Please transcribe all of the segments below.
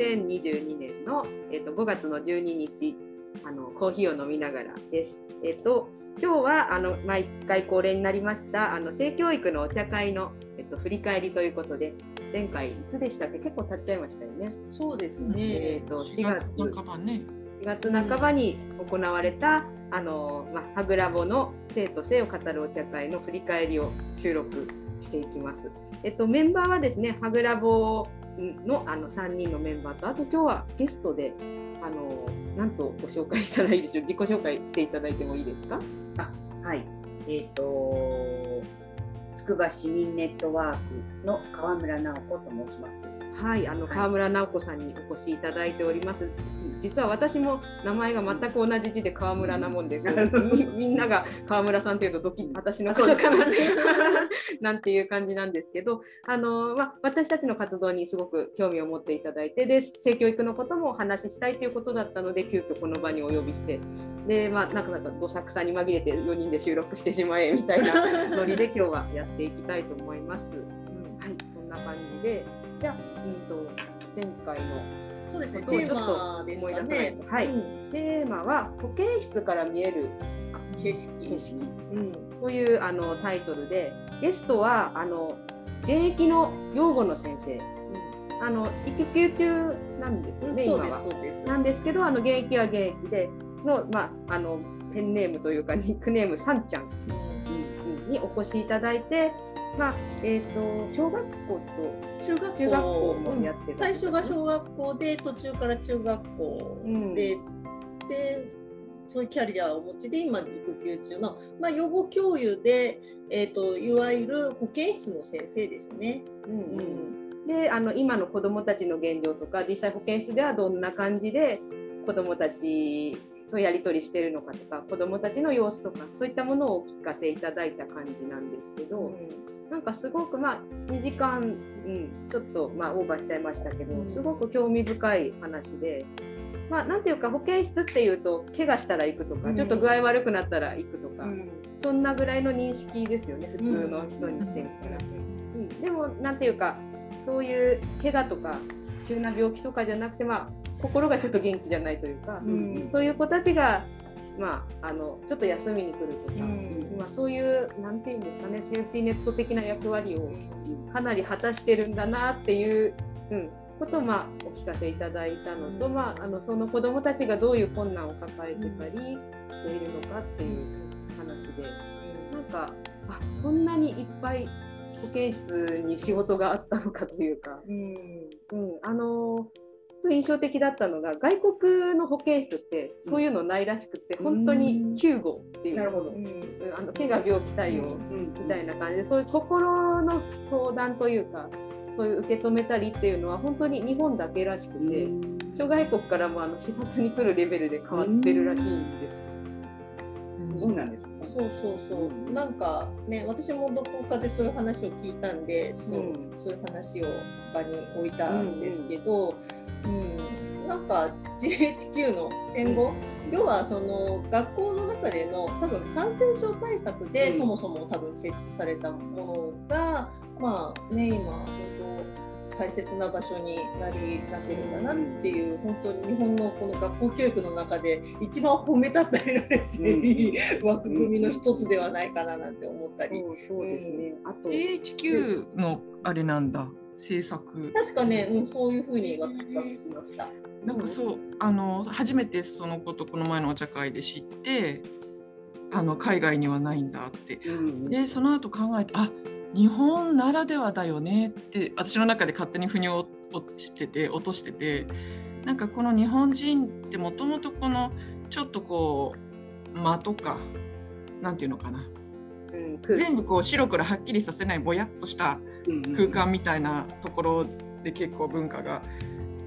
2022年の、えーと、5月の12日あのコーヒーを飲みながらです。えっ、ー、と今日はあの毎回恒例になりましたあの性教育のお茶会の、えっと、振り返りということで前回いつでしたっけ？結構経っちゃいましたよね。そうですね。えっ、ー、と4月半ばね。4月半ばに行われた、あのまあ、ハグラボの生と性を語るお茶会の振り返りを収録していきます。えっと、メンバーはですね、ハグラボのあの3人のメンバーと、あと今日はゲストで、あのなんとご紹介したらいいでしょう、自己紹介していただいてもいいですか？あはい、えっ、ー、とつくば市民ネットワークの川村直子と申します。はい、あの川村直子さんにお越しいただいております。実は私も名前が全く同じ字で川村なもんで、みんなが川村さんというとドキ私のことかな なんていう感じなんですけど、あのまあ、私たちの活動にすごく興味を持っていただいて、で性教育のこともお話ししたいということだったので、急遽この場にお呼びして、でまあ、なんかなんかどさくさに紛れて4人で収録してしまえみたいなノリで今日はやっていきたいと思います。うん、はい、そんな感じで、じゃあ、うんと前回のそうですね、テーマですかね。はい、うん、テーマは保健室から見える景色。景色。うん、というあのタイトルで、ゲストはあの現役の養護の先生。うん、あの育休中なんですよね、今は。なんですけど、あの現役は現役でのまああのペンネームというかニックネームさんちゃんにお越しいただいて。まあえーと、小学校と中学中学校もやって、うん、最初が小学校で途中から中学校。で、うん、でそういうキャリアをお持ちで今育休中の、まあ、養護教諭で、えーと、いわゆる保健室の先生ですね。うんうん、であの今の子どもたちの現状とか実際保健室ではどんな感じで子どもたちとやり取りしてるのかとか子どもたちの様子とかそういったものをお聞かせいただいた感じなんですけど、うん、なんかすごくまあ2時間、うん、ちょっとまあオーバーしちゃいましたけどすごく興味深い話で。まあ、なんていうか保健室っていうと怪我したら行くとか、うん、ちょっと具合悪くなったら行くとか、うん、そんなぐらいの認識ですよね普通の人にしてみたら。うん、でもなんていうかそういう怪我とか急な病気とかじゃなくて、まあ、心がちょっと元気じゃないというか、うん、そういう子たちが、まあ、あのちょっと休みに来るとか、うん、まあ、そういうなんていうんですかねセーフティーネット的な役割をかなり果たしてるんだなっていう、うん、ことを、まあ、お聞かせいただいたのと、まあ、あのその子どもたちがどういう困難を抱えてたりしているのかっていう話で、なんかあこんなにいっぱい保健室に仕事があったのかというか、うん、うん、あの印象的だったのが外国の保健室ってそういうのないらしくて、うん、本当に救護っていう、なるほど、うん、あの怪我病気対応みたいな感じで、そういう心の相談というかそういう受け止めたりっていうのは本当に日本だけらしくて、諸外国からもあの視察に来るレベルで変わってるらしいんです。そうなんです。そうそうそう、うん、なんかね私もどこかでそういう話を聞いたんでそう,、そういう話を場に置いたんですけど、うん。なんか GHQ の戦後、要はその学校の中での多分感染症対策でそもそも多分設置されたものが、まあね今大切な場所になりなってるんだなっていう、本当に日本のこの学校教育の中で一番褒めたたえられていい 枠組みの一つではないかななんて思ったり。そうですね、あと GHQ のあれなんだ。政策確かね、うん、そういうふうに私は聞きました。なんかそうあの初めてそのことこの前のお茶会で知ってあの海外にはないんだって、うん、でその後考えてあ日本ならではだよねって私の中で勝手に腑に落ちてて落としててなんかこの日本人ってもともとこのちょっとこう間とかなんていうのかな。全部こう白黒はっきりさせないぼやっとした空間みたいなところで結構文化が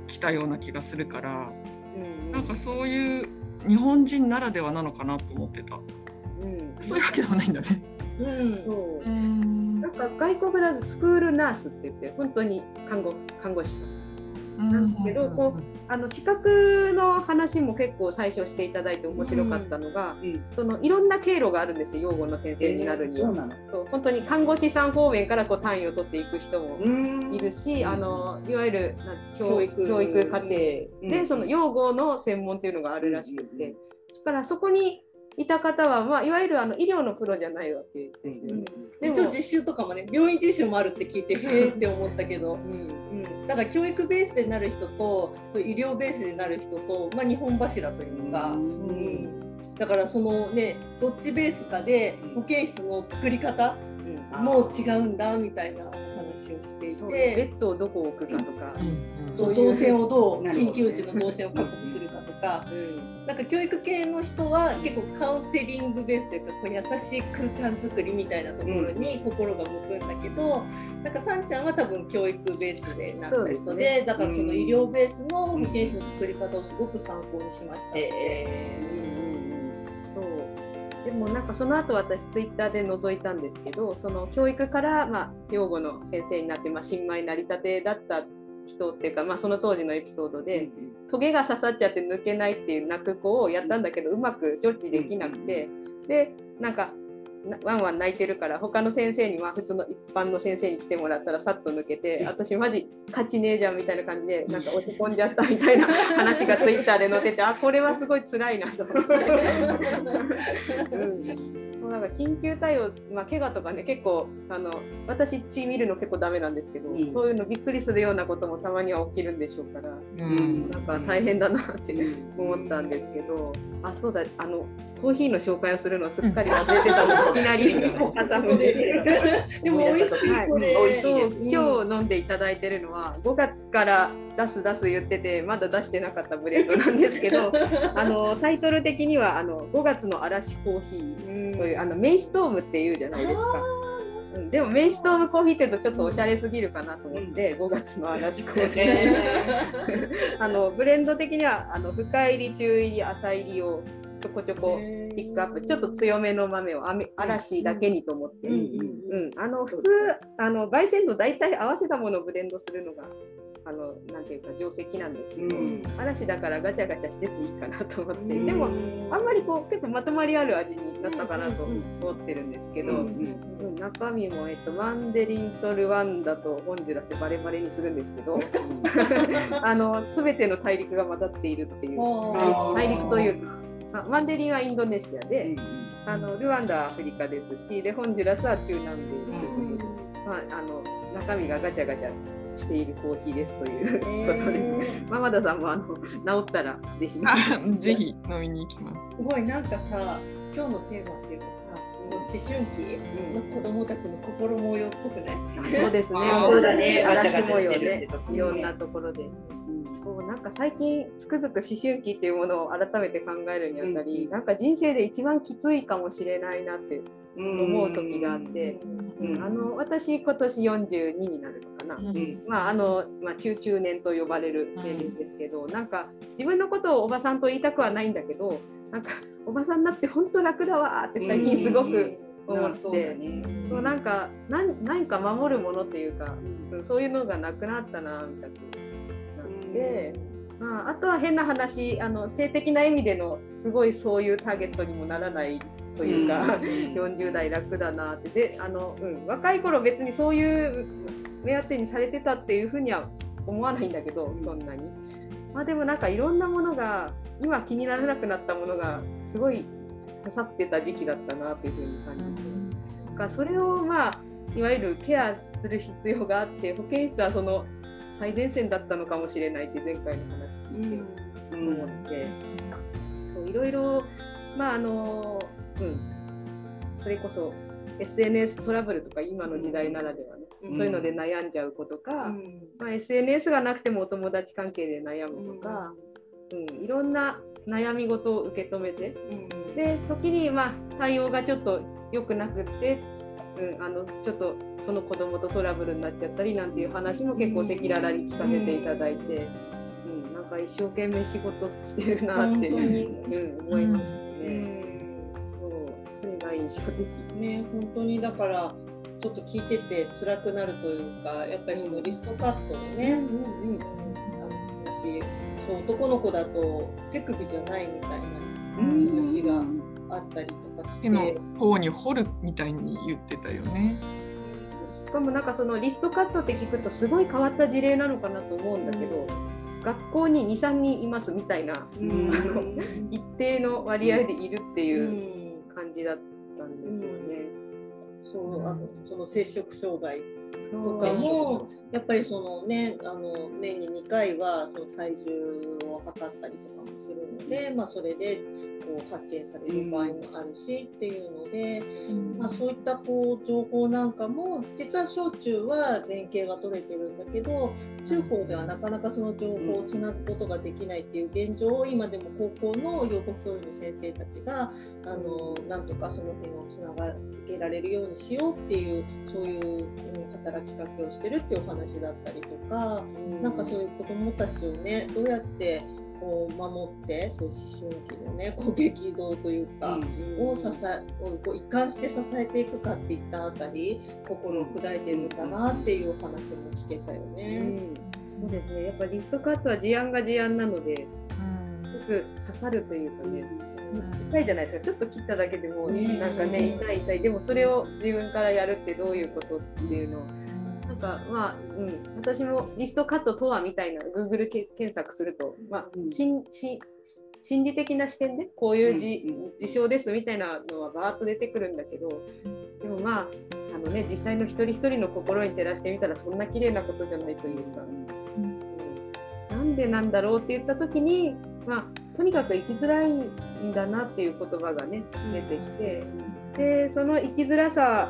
来たような気がするから、うん、なんかそういう日本人ならではなのかなと思ってた、うん、そういうわけではないんだね。うん、そう。なんか外国だとスクールナースって言って本当に看護看護師さん。なんですけど、こうあの資格の話も結構最初していただいて面白かったのが、うん、そのいろんな経路があるんですよ養護の先生になるには、えー、そう本当に看護師さん方面からこう単位を取っていく人もいるし、あのいわゆる教育教育課程で、その養護の専門っていうのがあるらしくて、だからそこにいた方は、まあ、いわゆるあの医療のプロじゃないわけですよね。うん、一応実習とかもね病院実習もあるって聞いてへえって思ったけど、うんうん、だから教育ベースでなる人とそう医療ベースでなる人と、まあ、日本柱というか、うん、だからそのねどっちベースかで保健室の作り方も違うんだみたいな話をしていて、ベッドをどこ置くかとか、そう動線をどう緊急時の動線を確保するかとか。なんか教育系の人は結構カウンセリングベースというかこう優しい空間づくりみたいなところに心が向くんだけど、なんかさんちゃんは多分教育ベースでなった人で、ね、だからその医療ベースの保健師の作り方をすごく参考にしました。えー、もなんかその後私ツイッターで覗いたんですけどその教育から、まあ、養護の先生になって、まあ、新米なりたてだった人っていうか、まあ、その当時のエピソードで、トゲが刺さっちゃって抜けないっていう泣く子をやったんだけどうまく処置できなくてでなんかワンワン泣いてるから他の先生には普通の一般の先生に来てもらったらさっと抜けて私マジ勝ちねえじゃんみたいな感じでなんか落ち込んじゃったみたいな 話がツイッターで載っててあこれはすごい辛いなと思って。うん。そうなんか緊急対応、まあ、怪我とかね結構あの私血見るの結構ダメなんですけど、うん、そういうのびっくりするようなこともたまには起きるんでしょうから、うん、なんか大変だなって思ったんですけど、あそうだあのコーヒーの紹介をするのすっかり忘れてたのいきなりで。でも美味しい、はい、これ。そう今日飲んでいただいてるのは5月から出す出す言っててまだ出してなかったブレンドなんですけど、あのタイトル的にはあの5月の嵐コーヒーというあのメイストームっていうじゃないですか。うん、でもメイストームコーヒーっていうとちょっとおしゃれすぎるかなと思って、5月の嵐コーヒー。あのブレンド的にはあの深入り中入り浅入りをちょこちょこピックアップ。ちょっと強めの豆を嵐だけにと思って、うん、あの普通あの焙煎度大体合わせたものをブレンドするのがあのなんていうか定石なんですけど、うん、嵐だからガチャガチャしてていいかなと思って、うん、でもあんまりこう結構まとまりある味になったかなと思ってるんですけど、うん、中身も、えっと、マンデリンとルワンダとホンジュラスでバレバレにするんですけど あの全ての大陸が混ざっているっていう。大陸というか。まマンデリンはインドネシアで、あのルワンダはアフリカですしでホンジュラスは中南米ということで、まあ、あの中身がガチャガチャしているコーヒーですということです。ママダさんもあの治ったらぜひ ぜひ飲みに行きます。すごいなんかさ今日のテーマっていうかさ、その思春期の子供たちの心模様っぽくない？そうですね。そうだね。嵐模様ね。いろんなところで。そうなんか最近つくづく思春期っていうものを改めて考えるにあたり、うん、なんか人生で一番きついかもしれないなって思う時があって、うん、あの私今年42になるのかな、うん、まああのまあ、中中年と呼ばれる年齢ですけど、うん、なんか自分のことをおばさんと言いたくはないんだけどなんかおばさんになって本当楽だわって最近すごく思って、そうね、そうなんか何か守るものっていうか、そういうのがなくなったなみたいな。で、まあ、あとは変な話あの性的な意味でのすごいそういうターゲットにもならないというか、うん、40代楽だなって。であの、うん、若い頃別にそういう目当てにされてたっていうふうには思わないんだけどそんなに。まあ、でもなんかいろんなものが今気にならなくなったものがすごい刺さってた時期だったなというふうに感じて、うん、かそれをまあいわゆるケアする必要があって保健室はその最前線だったのかもしれないって前回の話聞いて思って、うん、いろいろまああのうん。それこそ SNS トラブルとか今の時代ならではね、うん、そういうので悩んじゃう子とか、うん、まあ、SNS がなくてもお友達関係で悩むとか、うん、いろんな悩み事を受け止めて、で時にまあ対応がちょっと良くなくって、うん、あのちょっとその子供とトラブルになっちゃったりなんていう話も結構赤裸々に聞かせていただいて、うん、うん、なんか一生懸命仕事してるなって、うん、思いますね。そうそれが印象的。ね本当にだからちょっと聞いてて辛くなるというかやっぱりそのリストカットのね、うんうんうん、あそう男の子だと手首じゃないみたいな話があったりとかして。手の方に掘るみたいに言ってたよね。しかもなんかそのリストカットって聞くとすごい変わった事例なのかなと思うんだけど、学校に23人いますみたいな、あの一定の割合でいるっていう感じだったんですよね。そうあのその摂食障害とかもやっぱりそのねあの年に2回はその体重を測ったりとかもするので、まあ、それでこう発見される場合もあるしっていうので、うん、まあ、そういったこう情報なんかも実は小中は連携が取れてるんだけど中高ではなかなかその情報をつなぐことができないっていう現状を今でも高校の養護教諭の先生たちがあのなんとかその辺をつながけられるようにしようっていうそういう、働きかけをしてるっていうお話だったりとか、うん、なんかそういう子どもたちをねどうやってこう守ってそういう思春期のねこう激動というか、うん、を支えをこう一貫して支えていくかっていったあたり心を砕いてるのかなっていうお話も聞けたよね。うん、そうですね。やっぱリストカットは事案が事案なので、よく刺さるというかね。痛いじゃないですか。ちょっと切っただけでもなんかね痛い痛い。でもそれを自分からやるってどういうことっていうのを。かまあ、うん、私もリストカットとはみたいな Google 検索すると、まあ、心心理的な視点でこういう事,、事象ですみたいなのはバーッと出てくるんだけどでもまああの、ね、実際の一人一人の心に照らしてみたらそんな綺麗なことじゃないというか、うん、なんでなんだろうって言った時に、まあ、とにかく生きづらいんだなっていう言葉がね出てきてでその生きづらさ、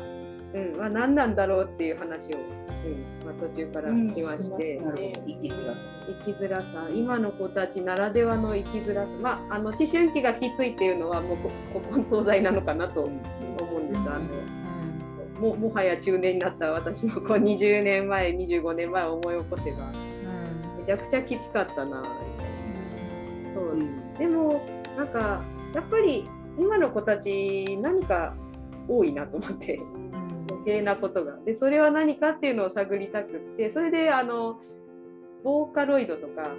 うん、は何なんだろうっていう話をうんまあ、途中から来まして、うんね、生きづらさ。生きづらさ。今の子たちならではの生きづらさ、まあ、あの思春期がきついっていうのはもう古今東西なのかなと思うんです。あのももはや中年になった私のこう20年前25年前を思い起こせば、めちゃくちゃきつかったなみたいな。そう、でもなんかやっぱり今の子たち何か多いなと思って。余計なことが。でそれは何かっていうのを探りたくって。それであのボーカロイドとか、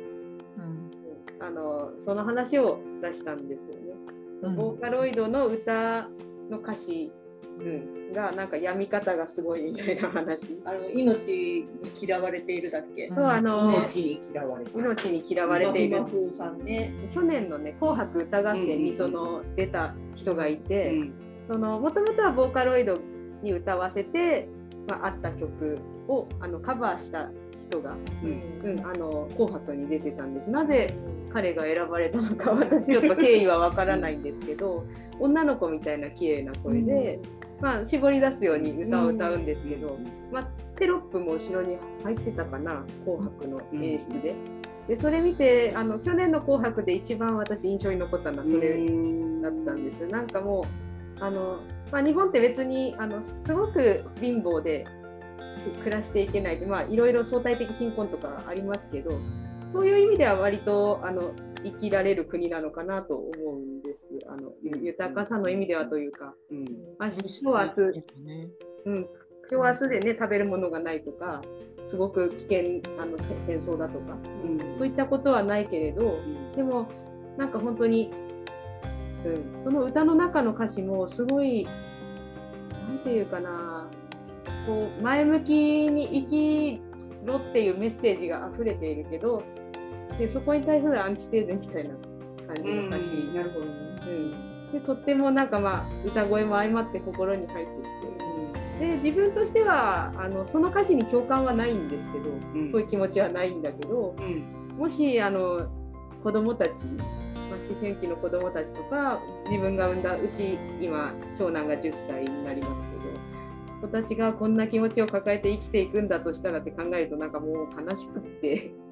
うん、あのその話を出したんですよね。うん、ボーカロイドの歌の歌詞、うん、がなんか病み方がすごいみたいな話。あの命に嫌われているだっけ？そうあの命に嫌われて。命に嫌われている。さんね。去年のね紅白歌合戦にその出た人がいて、うん、そのもともとはボーカロイドに歌わせて、まあ、あった曲をあのカバーした人が、うん、うん、あの紅白に出てたんです。なぜ彼が選ばれたのか私ちょっと経緯はわからないんですけど女の子みたいな綺麗な声で、まあ、絞り出すように歌を歌うんですけど、まあ、テロップも後ろに入ってたかな「紅白」の演出で。でそれ見てあの去年の「紅白」で一番私印象に残ったのはそれだったんです。なんかもうあのまあ、日本って別にあのすごく貧乏で暮らしていけないで、まあ、いろいろ相対的貧困とかありますけどそういう意味では割とあの生きられる国なのかなと思うんです。あの豊かさの意味ではというか、うん、今日明日、うん、今日明日でね。食べるものがないとかすごく危険あの戦争だとか、うん、そういったことはないけれど、でもなんか本当にうん、その歌の中の歌詞もすごい何て言うかなこう前向きに生きろっていうメッセージが溢れているけどでそこに対するアンチテーゼみたいな感じの歌詞、うん、なるほどね、うん、でとってもなんかまあ歌声も相まって心に入ってきて、で自分としてはあのその歌詞に共感はないんですけど、うん、そういう気持ちはないんだけど、もしあの子供たちまあ、思春期の子どもたちとか自分が産んだうち今長男が10歳になりますけど子たちがこんな気持ちを抱えて生きていくんだとしたらって考えるとなんかもう悲しくって。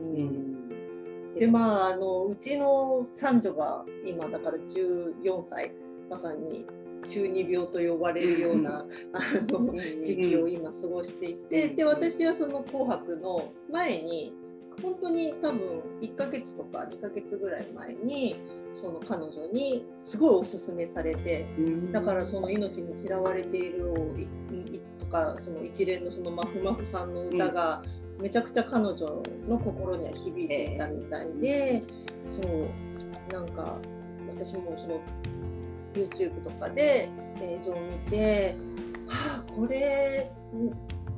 うん。でまああのうちの三女が今だから14歳まさに中二病と呼ばれるような あの時期を今過ごしていてで私はその「紅白」の前に本当に多分1ヶ月とか2ヶ月ぐらい前にその彼女にすごいおすすめされて、だからその「命に嫌われている」をとかその一連のそのまふまふさんの歌がめちゃくちゃ彼女の心には響いていたみたいで、そうなんか私もその YouTube とかで映像を見て、はあこれ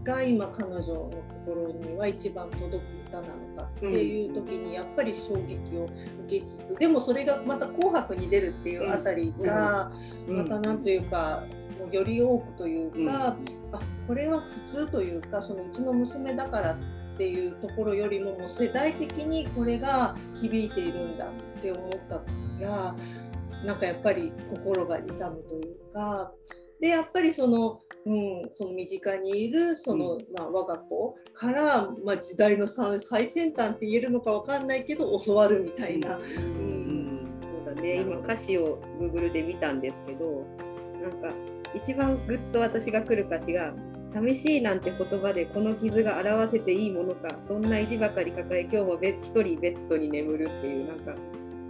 が今彼女の心には一番届く歌なのかっていう時にやっぱり衝撃を受けつつでもそれがまた「紅白」に出るっていうあたりがまた何というかもうより多くというかあこれは普通というかそのうちの娘だからっていうところよりももう世代的にこれが響いているんだって思ったらなんかやっぱり心が痛むというかでやっぱりそのうん、その身近にいるその、うん、まあ、我が子から、まあ、時代の最先端って言えるのか分かんないけど教わるみたいな。うん、そうだね今歌詞を Google で見たんですけどなんか一番グッと私が来る歌詞が「寂しいなんて言葉でこの傷が表せていいものかそんな意地ばかり抱え今日も一人ベッドに眠る」っていうなんか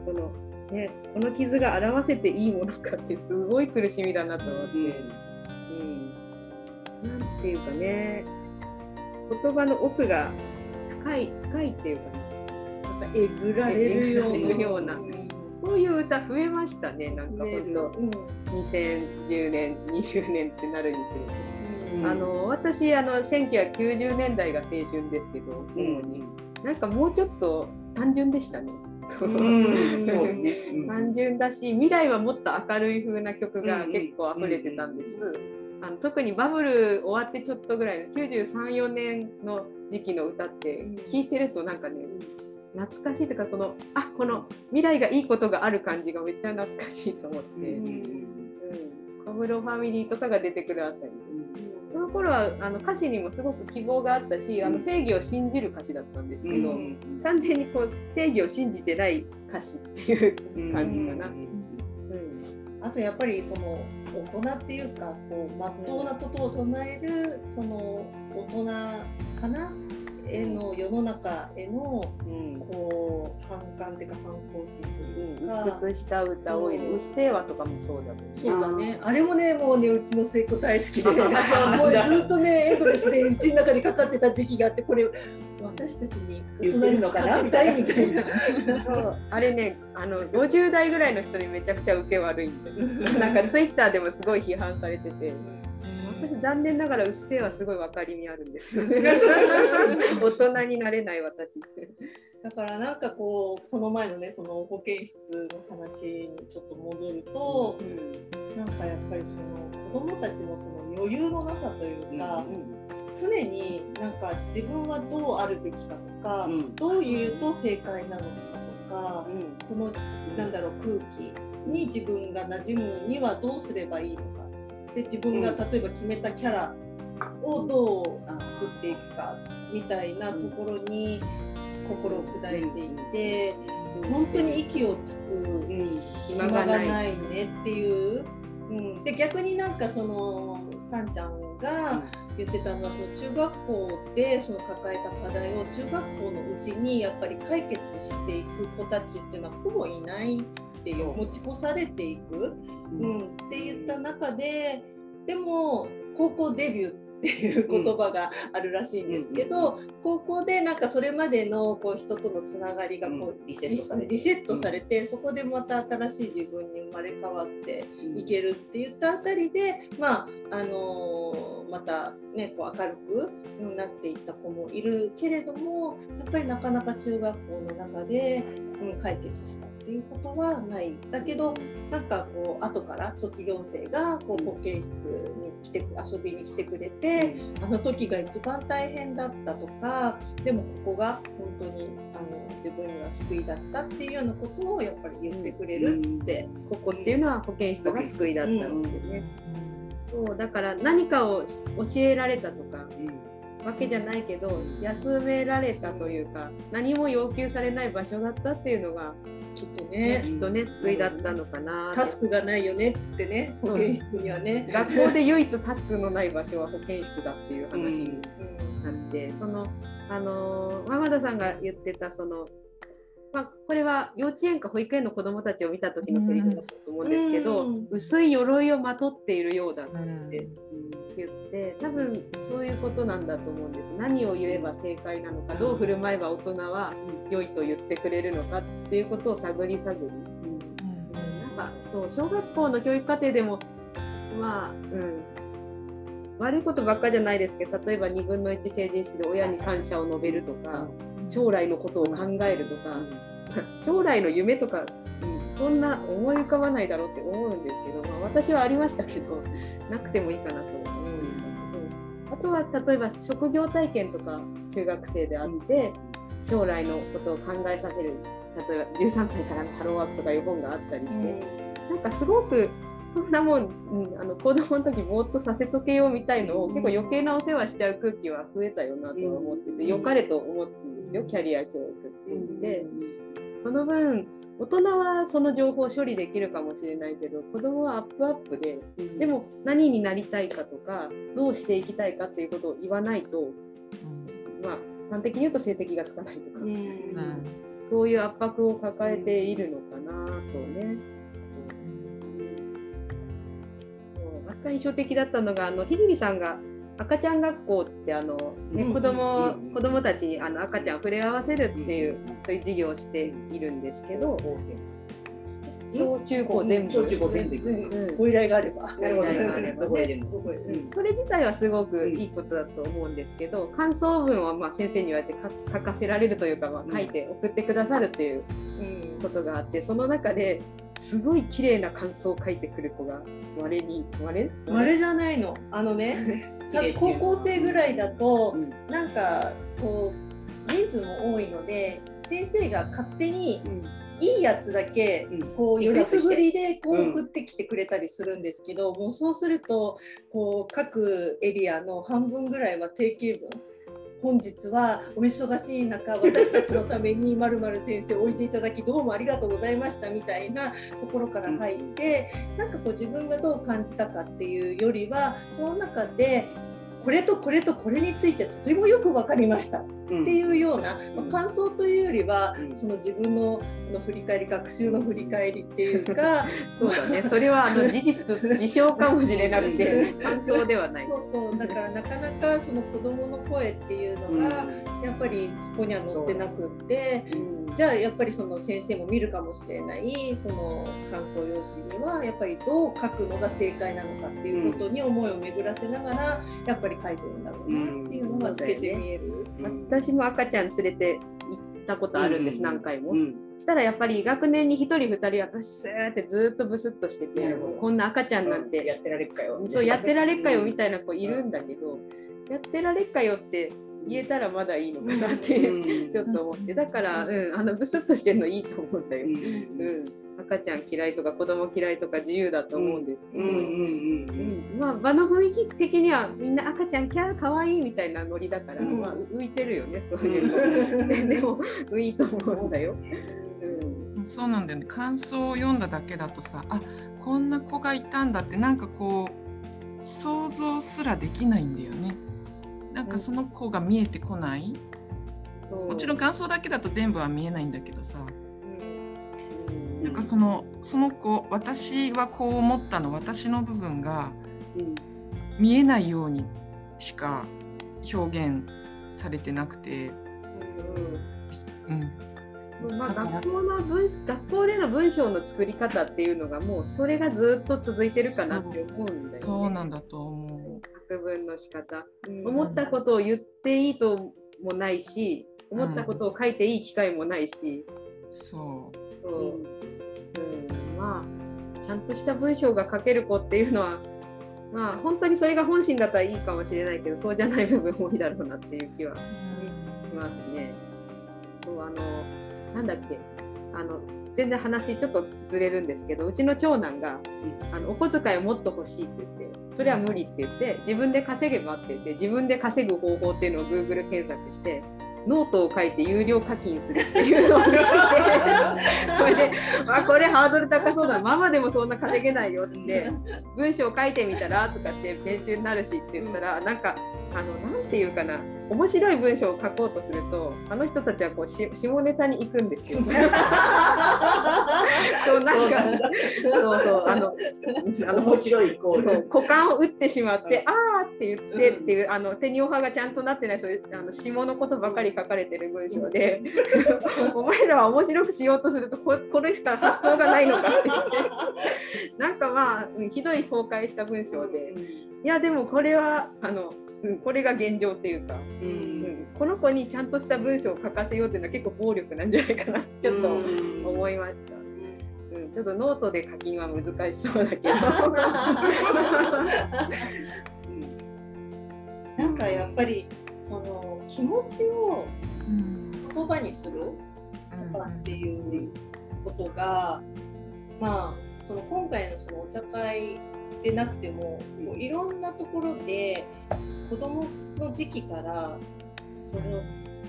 この。ね、この傷が表せていいものかってすごい苦しみだなと思って、うんなんていうかね言葉の奥が深い深いっていうか、ね、なんかえぐられるような。こういう歌増えましたね、なんか本当、うん、2010年、20年ってなるにつれて。うん、あの私あの、1990年代が青春ですけど、主に、なんかもうちょっと単純でしたね。単純だし未来はもっと明るい風な曲が結構溢れてたんです。あの特にバブル終わってちょっとぐらいの934年の時期の歌って聞いてるとなんかね懐かしいというかこのあこの未来がいいことがある感じがめっちゃ懐かしいと思って、うん、小室ファミリーとかが出てくるあたり。その頃はあの歌詞にもすごく希望があったしあの正義を信じる歌詞だったんですけど、うん、完全にこう正義を信じてない歌詞っていう感じかな。うん、あとやっぱりその大人っていうかこう真っ当なことを唱えるその大人かなへの世の中への、こう反感っていうか反抗心というか、鬱屈した歌多いね「う。っせぇわ」とかもそうだもんね。そうだね。あれもねもうねうちの末っ子大好きでもうずっとねエンドレスでうちの中にかかってた時期があってこれ私たちに言ってるのかなみたいみたいなそう。あれねあの50代ぐらいの人にめちゃくちゃ受け悪いんで なんかツイッターでもすごい批判されてて。私残念ながらうっせぇはすごい分かりみあるんです。よね。大人になれない私って。だからなんかこうこの前のねその保健室の話にちょっと戻ると、うん、なんかやっぱりその子どもたちのその余裕のなさというか、うんうん、常になんか自分はどうあるべきかとか、うん、どういうと正解なのかとか、このなんだろう空気に自分が馴染むにはどうすればいいのかで自分が例えば決めたキャラをどう作っていくかみたいなところに心を砕いていて、本当に息をつく暇がないねっていう。うん、で逆になんかそのさんちゃんが言ってたのはその中学校でその抱えた課題を中学校のうちにやっぱり解決していく子たちっていうのはほぼいないっていう。持ち越されていく、うん、って言った中ででも高校デビューっていう言葉があるらしいんですけど、高校でなんかそれまでのこう人とのつながりがこうリセットされて、そこでまた新しい自分に生まれ変わっていけるって言ったあたりで、まああのまたねこう明るくなっていった子もいるけれどもやっぱりなかなか中学校の中で、うん、解決したっていうことはない。だけどなんかこう後から卒業生がこう保健室に来て遊びに来てくれて、あの時が一番大変だったとかでもここが本当にあの自分には救いだったっていうようなことをやっぱり言ってくれるって、ここっていうのは保健室が救いだったんですね。そうだから何かを教えられたとか、わけじゃないけど休められたというか何も要求されない場所だったっていうのがきっとね、きっとね救いだったのかな。タスクがないよねってね、保健室にはね。学校で唯一タスクのない場所は保健室だっていう話になって、そのあのママ田さんが言ってたそのまあ、これは幼稚園か保育園の子どもたちを見た時のセリフだったと思うんですけど、うん、薄い鎧をまとっているようだって言って多分そういうことなんだと思うんです。何を言えば正解なのかどう振る舞えば大人は良いと言ってくれるのかっていうことを探り探り、うん、なんかそう小学校の教育課程でもまあうん。悪いことばっかじゃないですけど例えば2分の1成人式で親に感謝を述べるとか将来のことを考えるとか将来の夢とかそんな思い浮かばないだろうって思うんですけど、まあ、私はありましたけどなくてもいいかなとあとは例えば職業体験とか中学生であって将来のことを考えさせる例えば13歳からのハローワークとかいう本があったりして、なんかすごくそんなもん、うん、あの子供の時ぼーっとさせとけよみたいのを結構余計なお世話しちゃう空気は増えたよなとは思ってて、良かれと思ってるんですよキャリア教育って。いうので、その分大人はその情報を処理できるかもしれないけど子供はアップアップで、うん、でも何になりたいかとかどうしていきたいかっていうことを言わないと、うん、まあ端的に言うと成績がつかないとか、うん、そういう圧迫を抱えているのかなとね。印象的だったのがあのひびりさんが赤ちゃん学校ってあの、ね、子供、子供たちにあの赤ちゃんを触れ合わせるっていう、そういう授業をしているんですけど、小中高全部。小中高全部うん、ご依頼があれば。なるほど。どこへでも。それ自体はすごくいいことだと思うんですけど、感想文はまあ先生に言われて書かせられるというか、まあ、書いて送ってくださるっていうことがあって、その中ですごい綺麗な感想を書いてくる子が稀に稀？稀じゃないの。あのね高校生ぐらいだと、うん、なんかこう人数も多いので先生が勝手に、いいやつだけこうよりすぐりでこう送ってきてくれたりするんですけど、もうそうするとこう各エリアの半分ぐらいは定型文本日はお忙しい中私たちのためにまる先生を置いていただきどうもありがとうございましたみたいなところから入って、なんかこう自分がどう感じたかっていうよりはその中でこれとこれとこれについてとてもよく分かりました。っていうような、まあ、感想というよりは、その自分のその振り返り学習の振り返りっていうか そうだね。それはあの事実事象かもしれなくて感想ではない。そうそう。だからなかなかその子どもの声っていうのが、やっぱりそこには載ってなくって、じゃあやっぱりその先生も見るかもしれないその感想用紙にはやっぱりどう書くのが正解なのかっていうことに思いを巡らせながらやっぱり書いてるんだろうなっていうのが透けて見える。私も赤ちゃん連れて行ったことあるんです、何回も。したらやっぱり学年に1人2人私スーってずっとブスッとしてて、こんな赤ちゃんなんてやってられっかよ。そうやってられっかよみたいな子いるんだけど、やってられっかよって言えたらまだいいのかなって、ちょっと思って。だから、うん、あのブスッとしてるのいいと思うんだよ。うん。赤ちゃん嫌いとか子供嫌いとか自由だと思うんですけど、まあ、場の雰囲気的にはみんな赤ちゃんキャーかわいいみたいなノリだから、うん、まあ、浮いてるよねそういうの。でもいいと思うんだよ。うん、そうなんだよね。感想を読んだだけだとさあこんな子がいたんだってなんかこう想像すらできないんだよね。なんかその子が見えてこない、もちろん感想だけだと全部は見えないんだけどさ。なんかそのその子私はこう思ったの私の部分が見えないようにしか表現されてなくて。うん、うんまあ、学校の文学校での文章の作り方っていうのがもうそれがずっと続いてるかなって思うんだよね。そうなんだと思う。作文の仕方、うん、思ったことを言っていいともないし思ったことを書いていい機会もないし。そう。そううん、まあちゃんとした文章が書ける子っていうのはまあ本当にそれが本心だったらいいかもしれないけどそうじゃない部分多いだろうなっていう気はしますね。そうあのなんだっけ？あの全然話ちょっとずれるんですけどうちの長男が、あのお小遣いをもっと欲しいって言ってそれは無理って言って自分で稼げばって言って自分で稼ぐ方法っていうのを Google 検索してノートを書いて有料課金するっていうのを見 てこれで、あ、これハードル高そうだ。まあでもそんな稼げないよって文章書いてみたらとかって編集になるしって言ったらなんかあのなんていうかな面白い文章を書こうとするとあの人たちはこうし下ネタに行くんですよ。そうなんかそうそうあのあの 面白いイコール股間を打ってしまって「ああ」って言ってっていう、あの手にオハがちゃんとなってないそういうあの下のことばかり書かれてる文章で お前らは面白くしようとするとここれしか発想がないのかって言って。なんかまあひどい崩壊した文章で。いやでもこれはあのうん、これが現状っていうか、うん、うん、この子にちゃんとした文章を書かせようっていうのは結構暴力なんじゃないかな。ちょっと思いました。うん、ちょっとノートで課金は難しそうだけど。なんかやっぱりその気持ちを言葉にするとかっていうことが、まあその今回のそのお茶会でなくてももういろんなところで子どもの時期からその、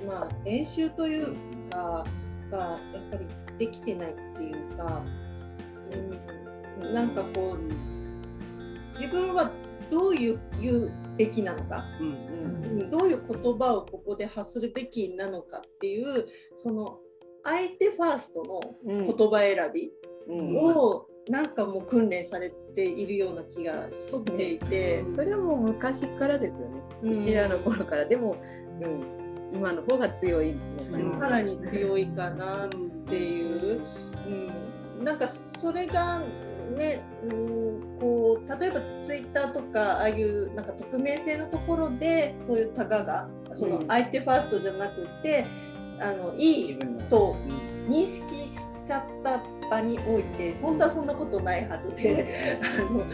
まあ、練習というかがやっぱりできてないっていうか、うん、なんかこう自分はどういう言うべきなのか、うん、どういう言葉をここで発するべきなのかっていうその相手ファーストの言葉選びをなんかもう訓練されているような気がしていて、それはもう昔からですよね、うん、うちらの頃から。でも、うん、今の方が強いさらに強いかなっていう、うん、なんかそれがね、うん、こう例えばツイッターとかああいうなんか匿名性のところでそういうタガがその相手ファーストじゃなくて、あのいいと認識しちゃった場において本当はそんなことないはずであのも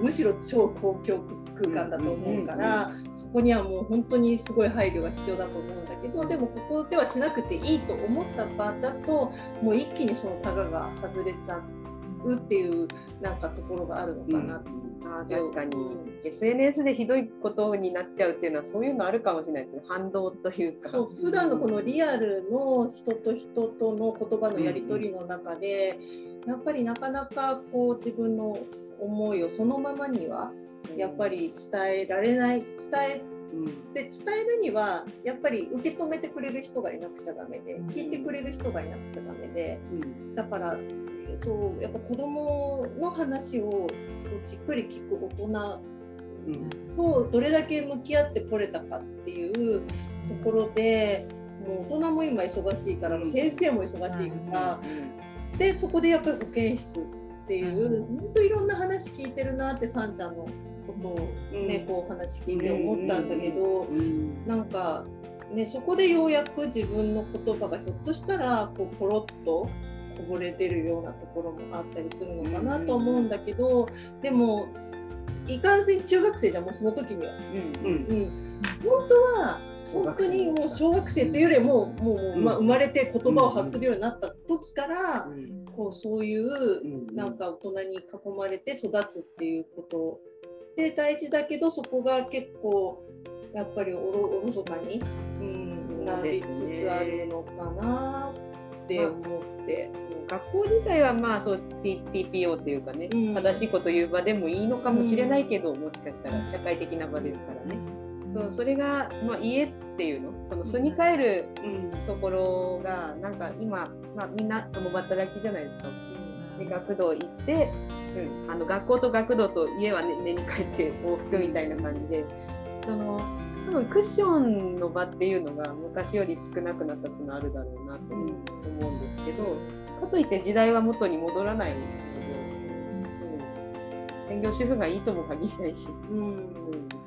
うむしろ超公共空間だと思うから、そこにはもう本当にすごい配慮が必要だと思うんだけどでもここではしなくていいと思った場だともう一気にそのタガが外れちゃうっていうなんかところがあるのかなって。うんあ確かに、SNS でひどいことになっちゃうっていうのはそういうのあるかもしれないですね。反動というか。そう普段のこのリアルの人と人との言葉のやり取りの中で、うん、やっぱりなかなかこう自分の思いをそのままにはやっぱり伝えられない伝えで伝えるにはやっぱり受け止めてくれる人がいなくちゃダメで聞いてくれる人がいなくちゃダメで、だからそうやっぱ子どもの話をじっくり聞く大人とどれだけ向き合ってこれたかっていうところでもう大人も今忙しいから先生も忙しいからでそこでやっぱり保健室っていう本当いろんな話聞いてるなってさんちゃんのことをねこう話聞いて思ったんだけどなんかねそこでようやく自分の言葉がひょっとしたらこうポロッとこぼれてるようなところもあったりするのかなと思うんだけど、でもいかんせん中学生じゃもうその時には、うん。うん。本当は本当にもう小学生というよりももう、まあ、生まれて言葉を発するようになった時から、こうそういうなんか大人に囲まれて育つっていうことで大事だけどそこが結構やっぱりおろおろそかに、うん、なりつつあるのかなって思って。学校自体はまあそう TPO っていうかね、うん、正しいこと言う場でもいいのかもしれないけど、うん、もしかしたら社会的な場ですからね。そうそれが、まあ、家っていうのその住み替えるところがなんか今、まあ、みんな共働きじゃないですか。で学童行って、うん、あの学校と学童と家は、ね、寝に帰って往復みたいな感じでその多分クッションの場っていうのが昔より少なくなったっていうのはあるだろうなと思うんですけどかといって時代は元に戻らないので、うん、専業主婦がいいとも限らないし。うん。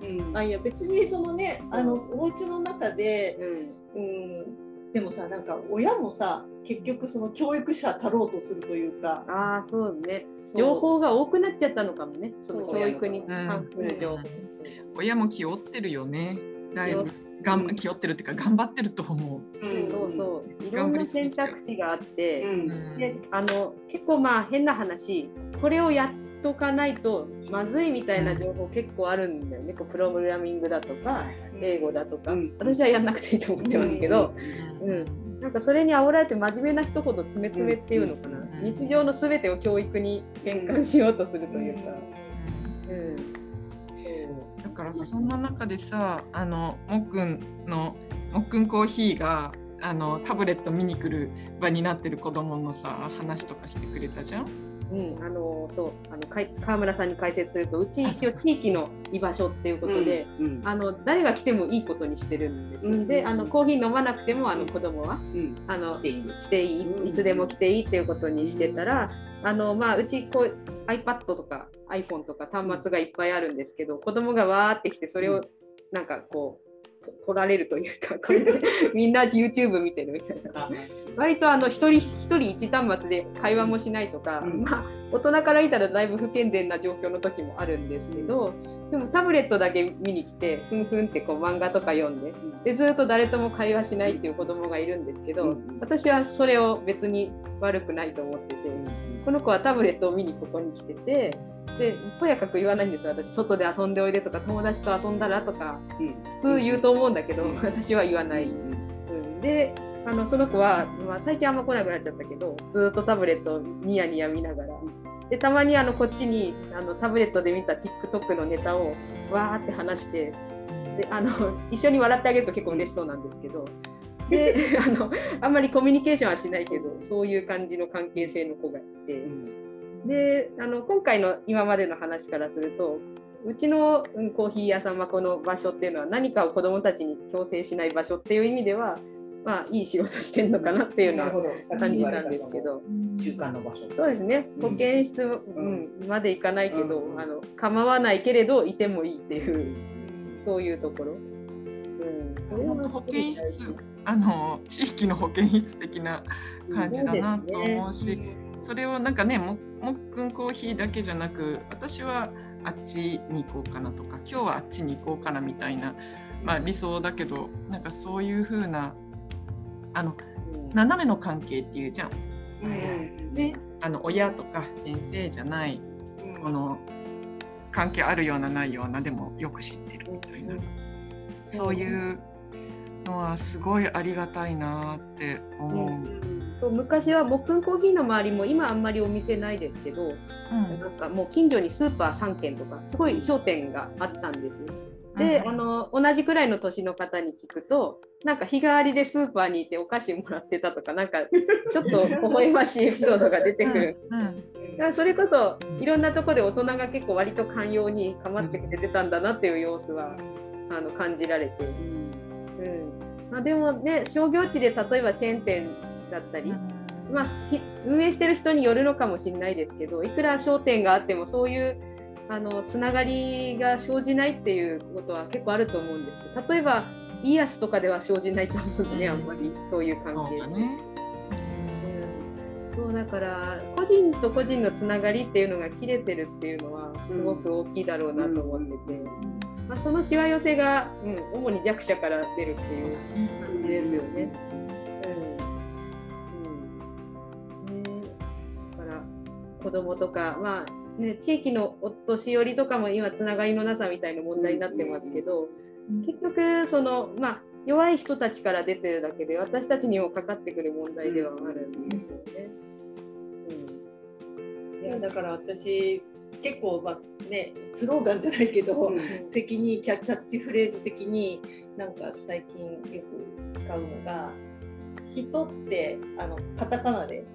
うん、あいや別にそのねあのお家の中で、うん、うん。でもさなんか親もさ結局その教育者たろうとするというか。ああそうね。情報が多くなっちゃったのかもね。その教育に関する情報、うん、親も気負ってるよね。だいぶがん気負ってるっていうか頑張ってると思う、うん、そうそう。いろんな選択肢があって、うん、であの結構まあ変な話これをやっとかないとまずいみたいな情報結構あるんだよね、こうプログラミングだとか英語だとか、私はやんなくていいと思ってますけど、うん。なんかそれに煽られて真面目な人ほど詰め詰めっていうのかな、日常の全てを教育に変換しようとするというか。うんだからそんな中でさあのもっくんのもっくんコーヒーがあのタブレット見に来る場になってる子供のさ話とかしてくれたじゃん？うん、あのそうあの川村さんに解説するとうち一応地域の居場所っていうことで、うんうん、あの誰が来てもいいことにしてるんです、うん、であのコーヒー飲まなくてもあの子供は、あのしていいいつでも来ていいっていうことにしてたら、あのまあ、うちこう iPad とか iPhone とか端末がいっぱいあるんですけど子供がわーってきてそれをなんかこう取られるというか これでみんな YouTube 見てるみたいな。割とあの一人一人一端末で会話もしないとか、うん、まあ大人から見たらだいぶ不健全な状況の時もあるんですけどでもタブレットだけ見に来てふんふんってこう漫画とか読んででずっと誰とも会話しないっていう子供がいるんですけど私はそれを別に悪くないと思っててこの子はタブレットを見にここに来てて。でとやかく言わないんですよ。私外で遊んでおいでとか友達と遊んだらとか、普通言うと思うんだけど、私は言わない、うん、であのその子は、まあ、最近あんま来なくなっちゃったけどずっとタブレットをニヤニヤ見ながら。でたまにあのこっちにあのタブレットで見た TikTok のネタをわーって話してであの一緒に笑ってあげると結構嬉しそうなんですけどで あのあんまりコミュニケーションはしないけどそういう感じの関係性の子がいて。であの今回の今までの話からするとうちの、うん、コーヒー屋さんはこの場所っていうのは何かを子どもたちに強制しない場所っていう意味では、まあ、いい仕事してるのかなっていうのは感じなんですけど。習慣の場所。そうですね。保健室、うん。まで行かないけど、うん、あの構わないけれどいてもいいっていうそういうところ。うん、保健室あの地域の保健室的な感じだなと思うし。それをなんかねももっくんコーヒーだけじゃなく私はあっちに行こうかなとか今日はあっちに行こうかなみたいな、まあ、理想だけどなんかそういう風なあの、斜めの関係っていうじゃん。うん。ね、あの親とか先生じゃない、うん、この関係あるようなないようなでもよく知ってるみたいな、うん、そういうのはすごいありがたいなって思う。そう昔はもっくんコーヒーの周りも今あんまりお店ないですけど、うん、なんかもう近所にスーパー3軒とかすごい商店があったんですよ。で、うん、あの同じくらいの年の方に聞くとなんか日替わりでスーパーにいてお菓子もらってたとかなんか ちょっと微笑ましいエピソードが出てくる。うん、だからそれこそいろんなとこで大人が結構割と寛容に構ってくれてたんだなっていう様子は、あの感じられて。うん。まあ、でもね商業地で例えばチェーン店だったり、まあ、運営してる人によるのかもしれないですけどいくら商店があってもそういうあのつながりが生じないっていうことは結構あると思うんです。例えばイアスとかでは生じないと思うんでね、あんまり。そういう関係で。ね。うん、そうだから個人と個人のつながりっていうのが切れてるっていうのはすごく大きいだろうなと思ってて、まあ、そのしわ寄せが、うん、主に弱者から出るっていう感じですよね。子供とか、まあね、地域のお年寄りとかも今つながりのなさみたいな問題になってますけど、結局その、まあ、弱い人たちから出てるだけで私たちにもかかってくる問題ではあるんですよね。うん、いやだから私結構、まあね、スローガンじゃないけど、うん、的にキャッチフレーズ的になんか最近よく使うのが「人」ってあのカタカナで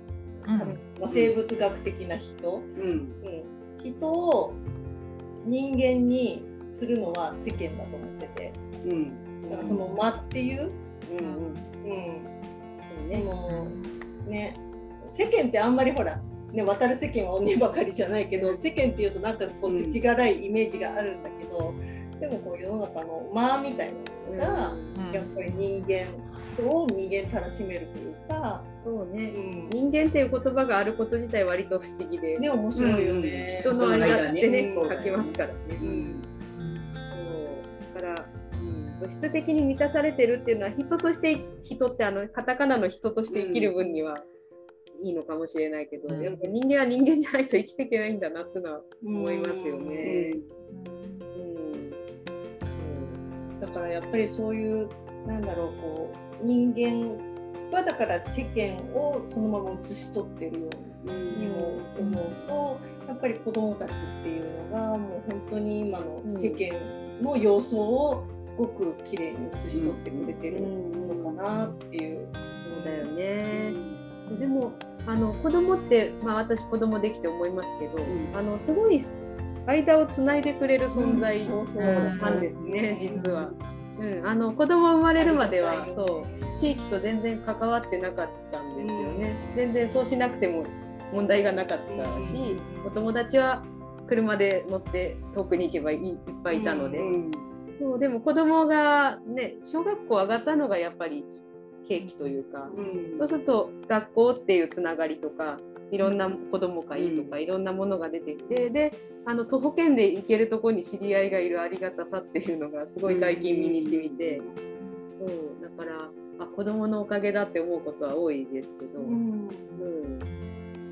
まあ、生物学的な人、うん。うん、人を人間にするのは世間だと思ってて、うん、だからその間っていう、うんうん。ねね、世間ってあんまりほらね、渡る世間は鬼ばかりじゃないけど世間っていうとなんかこう世知辛いイメージがあるんだけど、でもこう世の中の間みたいなのが、やっぱり人間人を人間楽しめるというかそうね、うん、人間っていう言葉があること自体割と不思議で、ね、面白いよね、人の間ってね書きますからね。うん。そう。だから物質的に満たされてるっていうのは人として人ってあのカタカナの人として生きる分にはいいのかもしれないけど、うん、やっぱ人間は人間じゃないと生きていけないんだなってのは思いますよね。だからやっぱりそういうなんだろうこう人間はだから世間をそのまま写し取ってるようにも思うとやっぱり子どもたちっていうのがもう本当に今の世間の様相をすごく綺麗に写し取ってくれてるのかなっていう。そうだよね、でもあの子供って、まあ、私子供できて思いますけど、あのすごい間をつないでくれる存在なんですね、実は。うん、あの子供生まれるまではそう地域と全然関わってなかったんですよね。全然そうしなくても問題がなかったし、お友達は車で乗って遠くに行けばいいっぱいいたので、そうでも子供がね小学校上がったのがやっぱり契機というか、そうすると学校っていうつながりとかいろんな子ども会とかいろんなものが出てきてであの徒歩圏で行けるとこに知り合いがいるありがたさっていうのがすごい最近身にしみて、うん、だからあ子どものおかげだって思うことは多いですけど、うん、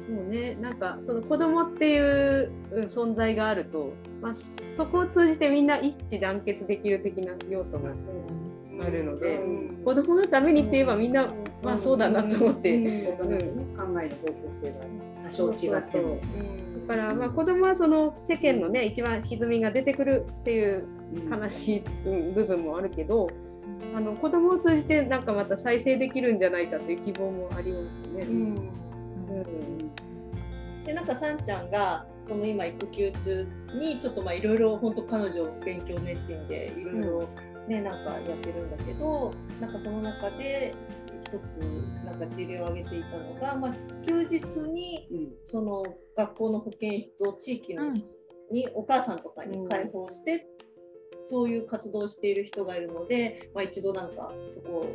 うん、もうねなんかその子どもっていう存在があると、まあ、そこを通じてみんな一致団結できる的な要素があるので、うん、子どものためにって言えばみんな、まあそうだなと思って、うん、考えの方向性が多少違っても。だからまあ子供はその世間のね一番歪みが出てくるっていう悲しい部分もあるけど、あの子供を通じてなんかまた再生できるんじゃないかという希望もありますね。うん。でなんかさんちゃんがその今育休中にちょっとまあいろいろ本当彼女勉強熱心でいろいろねなんかやってるんだけどなんかその中で一つなんか事例を挙げていたのが、まあ、休日にその学校の保健室を地域の、にお母さんとかに開放して、そういう活動をしている人がいるので、まあ、一度なんかそこ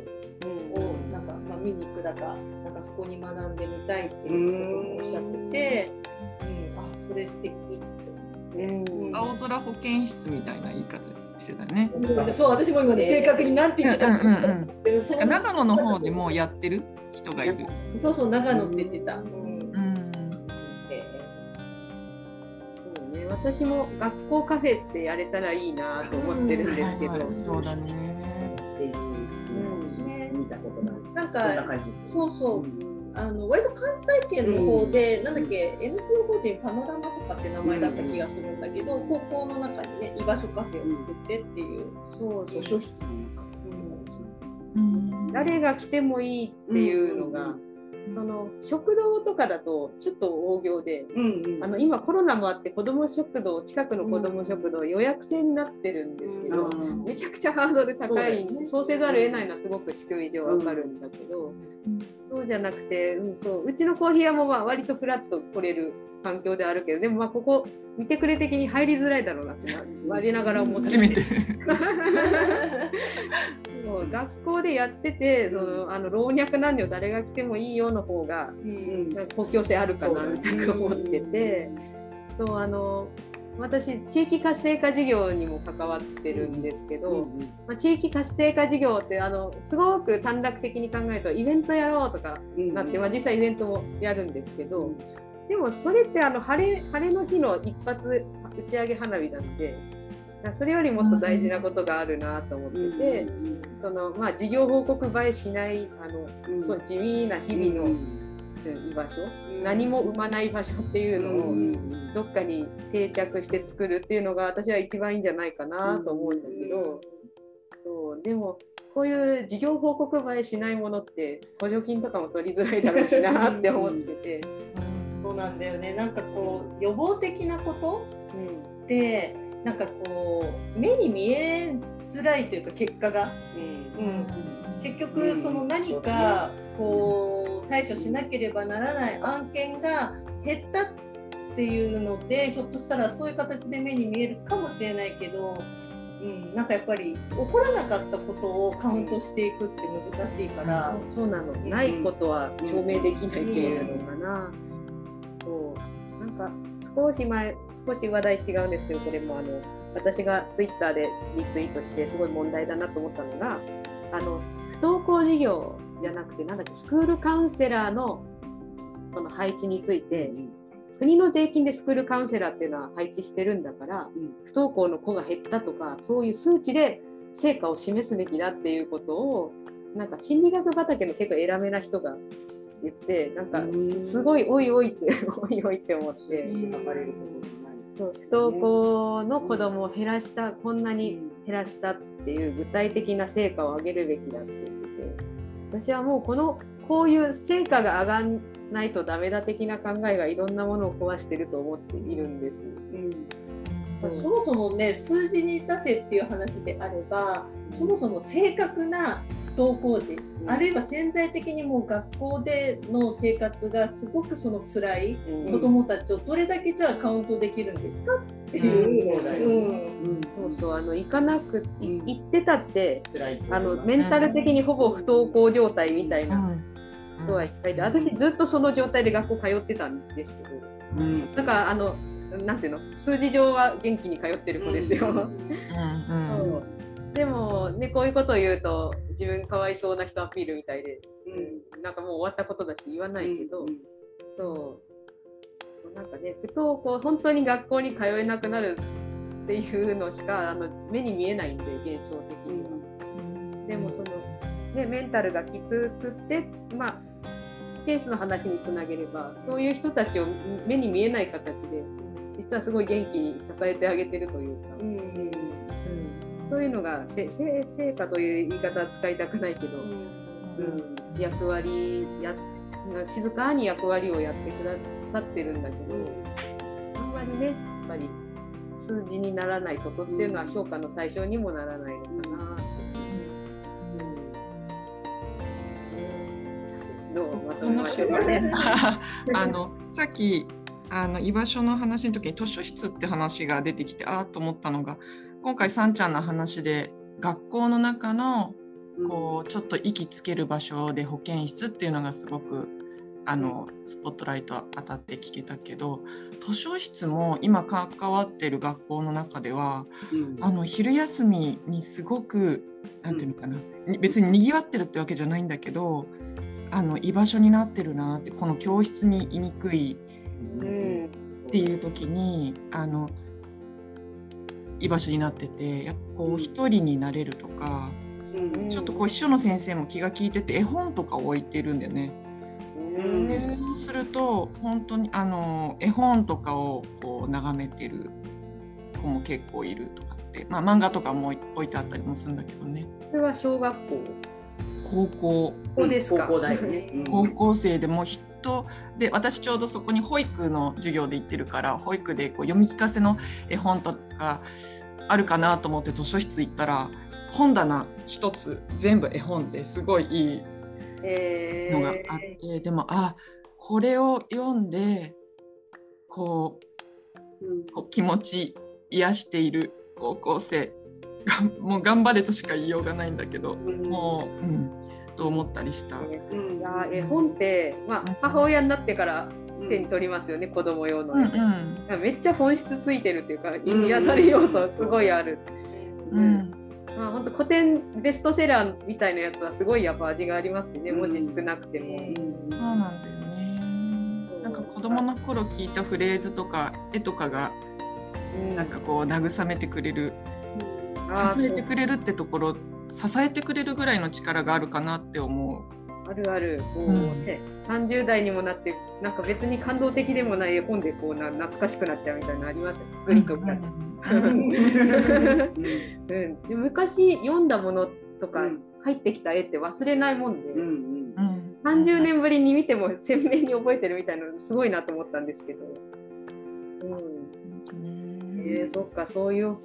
をなんか、まあ、見に行くだかなんかそこに学んでみたいっていうこともおっしゃってて、うん、あそれ素敵って。うん、青空保健室みたいな言い方してたね。そう私も今ね正確になんて言ってたか、うんうんうん、長野の方でもやってる人がいる。そうそう長野って言ってた。私も学校カフェってやれたらいいなと思ってるんですけど。そうだね。っていう、うん、見たことない。なんかそうそう。あの割と関西圏の方で、うん、なんだっけ NPO 法人パノラマとかって名前だった気がするんだけど、うん、高校の中にね居場所カフェを作ってっていう、そう図書室の中、うん、誰が来てもいいっていうのが、その食堂とかだとちょっと大行で、うんうん、あの今コロナもあって子ども食堂近くの子ども食堂予約制になってるんですけど、うん、めちゃくちゃハードル高いそう,、ね、そうせざるを得ないのはすごく仕組み上わかるんだけど、うん、そうじゃなくて、うん、そううちのコーヒー屋もまあ割とフラッと来れる環境であるけどでもまあここ見てくれ的に入りづらいだろうなって割りながら思ってて。そう学校でやっててそのあの老若男女誰が来てもいいよの方が、うん、公共性あるかなみたいな思っててそうあの私地域活性化事業にも関わってるんですけど、まあ、地域活性化事業ってあのすごく短絡的に考えるとイベントやろうとかなって、まあ、実際イベントもやるんですけど、でもそれってあの晴れ晴れの日の一発打ち上げ花火なんでそれよりもっと大事なことがあるなと思ってて、そのまあ、事業報告映えしないあの、そう地味な日々の居場所、何も生まない場所っていうのをどっかに定着して作るっていうのが私は一番いいんじゃないかなと思うんだけど、そうでもこういう事業報告映えしないものって補助金とかも取りづらいだろうしなって思ってて。そうなんだよね。なんかこう予防的なことって、なんかこう目に見えづらいというか結果が、うん。うん、結局その何かこう対処しなければならない案件が減ったっていうのでひょっとしたらそういう形で目に見えるかもしれないけど、うん、なんかやっぱり起こらなかったことをカウントしていくって難しいから、うん、そうなの、ないことは証明できないっていうのかな、そうなんか少し前少し話題違うんですけどこれもあの私がツイッターでリツイートしてすごい問題だなと思ったのがあの不登校事業じゃなくてなんだっけスクールカウンセラーのその配置について、国の税金でスクールカウンセラーっていうのは配置してるんだから、不登校の子が減ったとかそういう数値で成果を示すべきだっていうことをなんか心理学畑の結構偉めな人が言ってなんかすごいおいおいっておいおいって思って。そう不登校の子どもを減らした、こんなに減らしたっていう具体的な成果を上げるべきだって言ってて。私はもうこのこういう成果が上がらないとダメだ的な考えがいろんなものを壊してると思っているんです。うん、そもそもね数字に出せっていう話であればそもそも正確な不登校時あるいは潜在的にもう学校での生活がすごくその辛い子どもたちをどれだけじゃあカウントできるんですかっていう、そうそうあの行かなく行ってたってあのメンタル的にほぼ不登校状態みたいな人はい。っぱいで私ずっとその状態で学校通ってたんですけど、うん、だからあのなんていうの？数字上は元気に通ってる子ですよ。うん。うんでも、ね、こういうことを言うと自分かわいそうな人アピールみたいで、うん、なんかもう終わったことだし言わないけど、うん、そう。なんかね不登校本当に学校に通えなくなるっていうのしかあの目に見えないんで現象的には。でもその、ね、メンタルがきつくってまあケースの話につなげればそういう人たちを目に見えない形で実はすごい元気に支えてあげてるというか。うんそういうのが成果という言い方は使いたくないけど、うん、役割や静かに役割をやってくださってるんだけどあんまりねやっぱり数字にならないことっていうのは評価の対象にもならないのかなって。どう？まとめましょうかね。あのさっきあの居場所の話の時に図書室って話が出てきてああと思ったのが今回さんちゃんの話で学校の中のこうちょっと息つける場所で保健室っていうのがすごくあのスポットライト当たって聞けたけど図書室も今関わってる学校の中では、うん、あの昼休みにすごく何て言うのかな、うん、別ににぎわってるってわけじゃないんだけどあの居場所になってるなってこの教室にいにくいっていう時にあの居場所になっててやっぱこう一人になれるとか、うん、ちょっとこう秘書の先生も気が利いてて絵本とか置いてるんだよね。でそうすると本当にあの絵本とかをこう眺めてる子も結構いるとかって、まあ、漫画とかも置いてあったりもするんだけどね。それは小学校？高校。高ですか。高校だよね、高校生でも人で私ちょうどそこに保育の授業で行ってるから保育でこう読み聞かせの絵本とかあるかなと思って図書室行ったら本棚一つ全部絵本ですごいいいのがあって、えー、でもあこれを読んでこう、うん、こう気持ち癒している高校生もう頑張れとしか言いようがないんだけど、うん、もう、うん、と思ったりした。うん、いや絵本って、まあ、母親になってから手に取りますよね、うん、子供用の、うんうん、めっちゃ本質ついてるっていうか癒され要素すごいある。うん。まあ、本当古典ベストセラーみたいなやつはすごいやっぱ味がありますしね文字少なくても。そうなんだよね。なんか子供の頃聞いたフレーズとか絵とかがなんかこう慰めてくれる、支えてくれるってところ支えてくれるぐらいの力があるかなって思う。あるある。こう、ね、うん、30代にもなってなんか別に感動的でもない絵本でこうな懐かしくなっちゃうみたいなのありますよ。グリとか。で昔読んだものとか入ってきた絵って忘れないもん。で、うん。うん、30年ぶりに見ても鮮明に覚えてるみたいなのすごいなと思ったんで。すけど。うん、えー、そっかそういう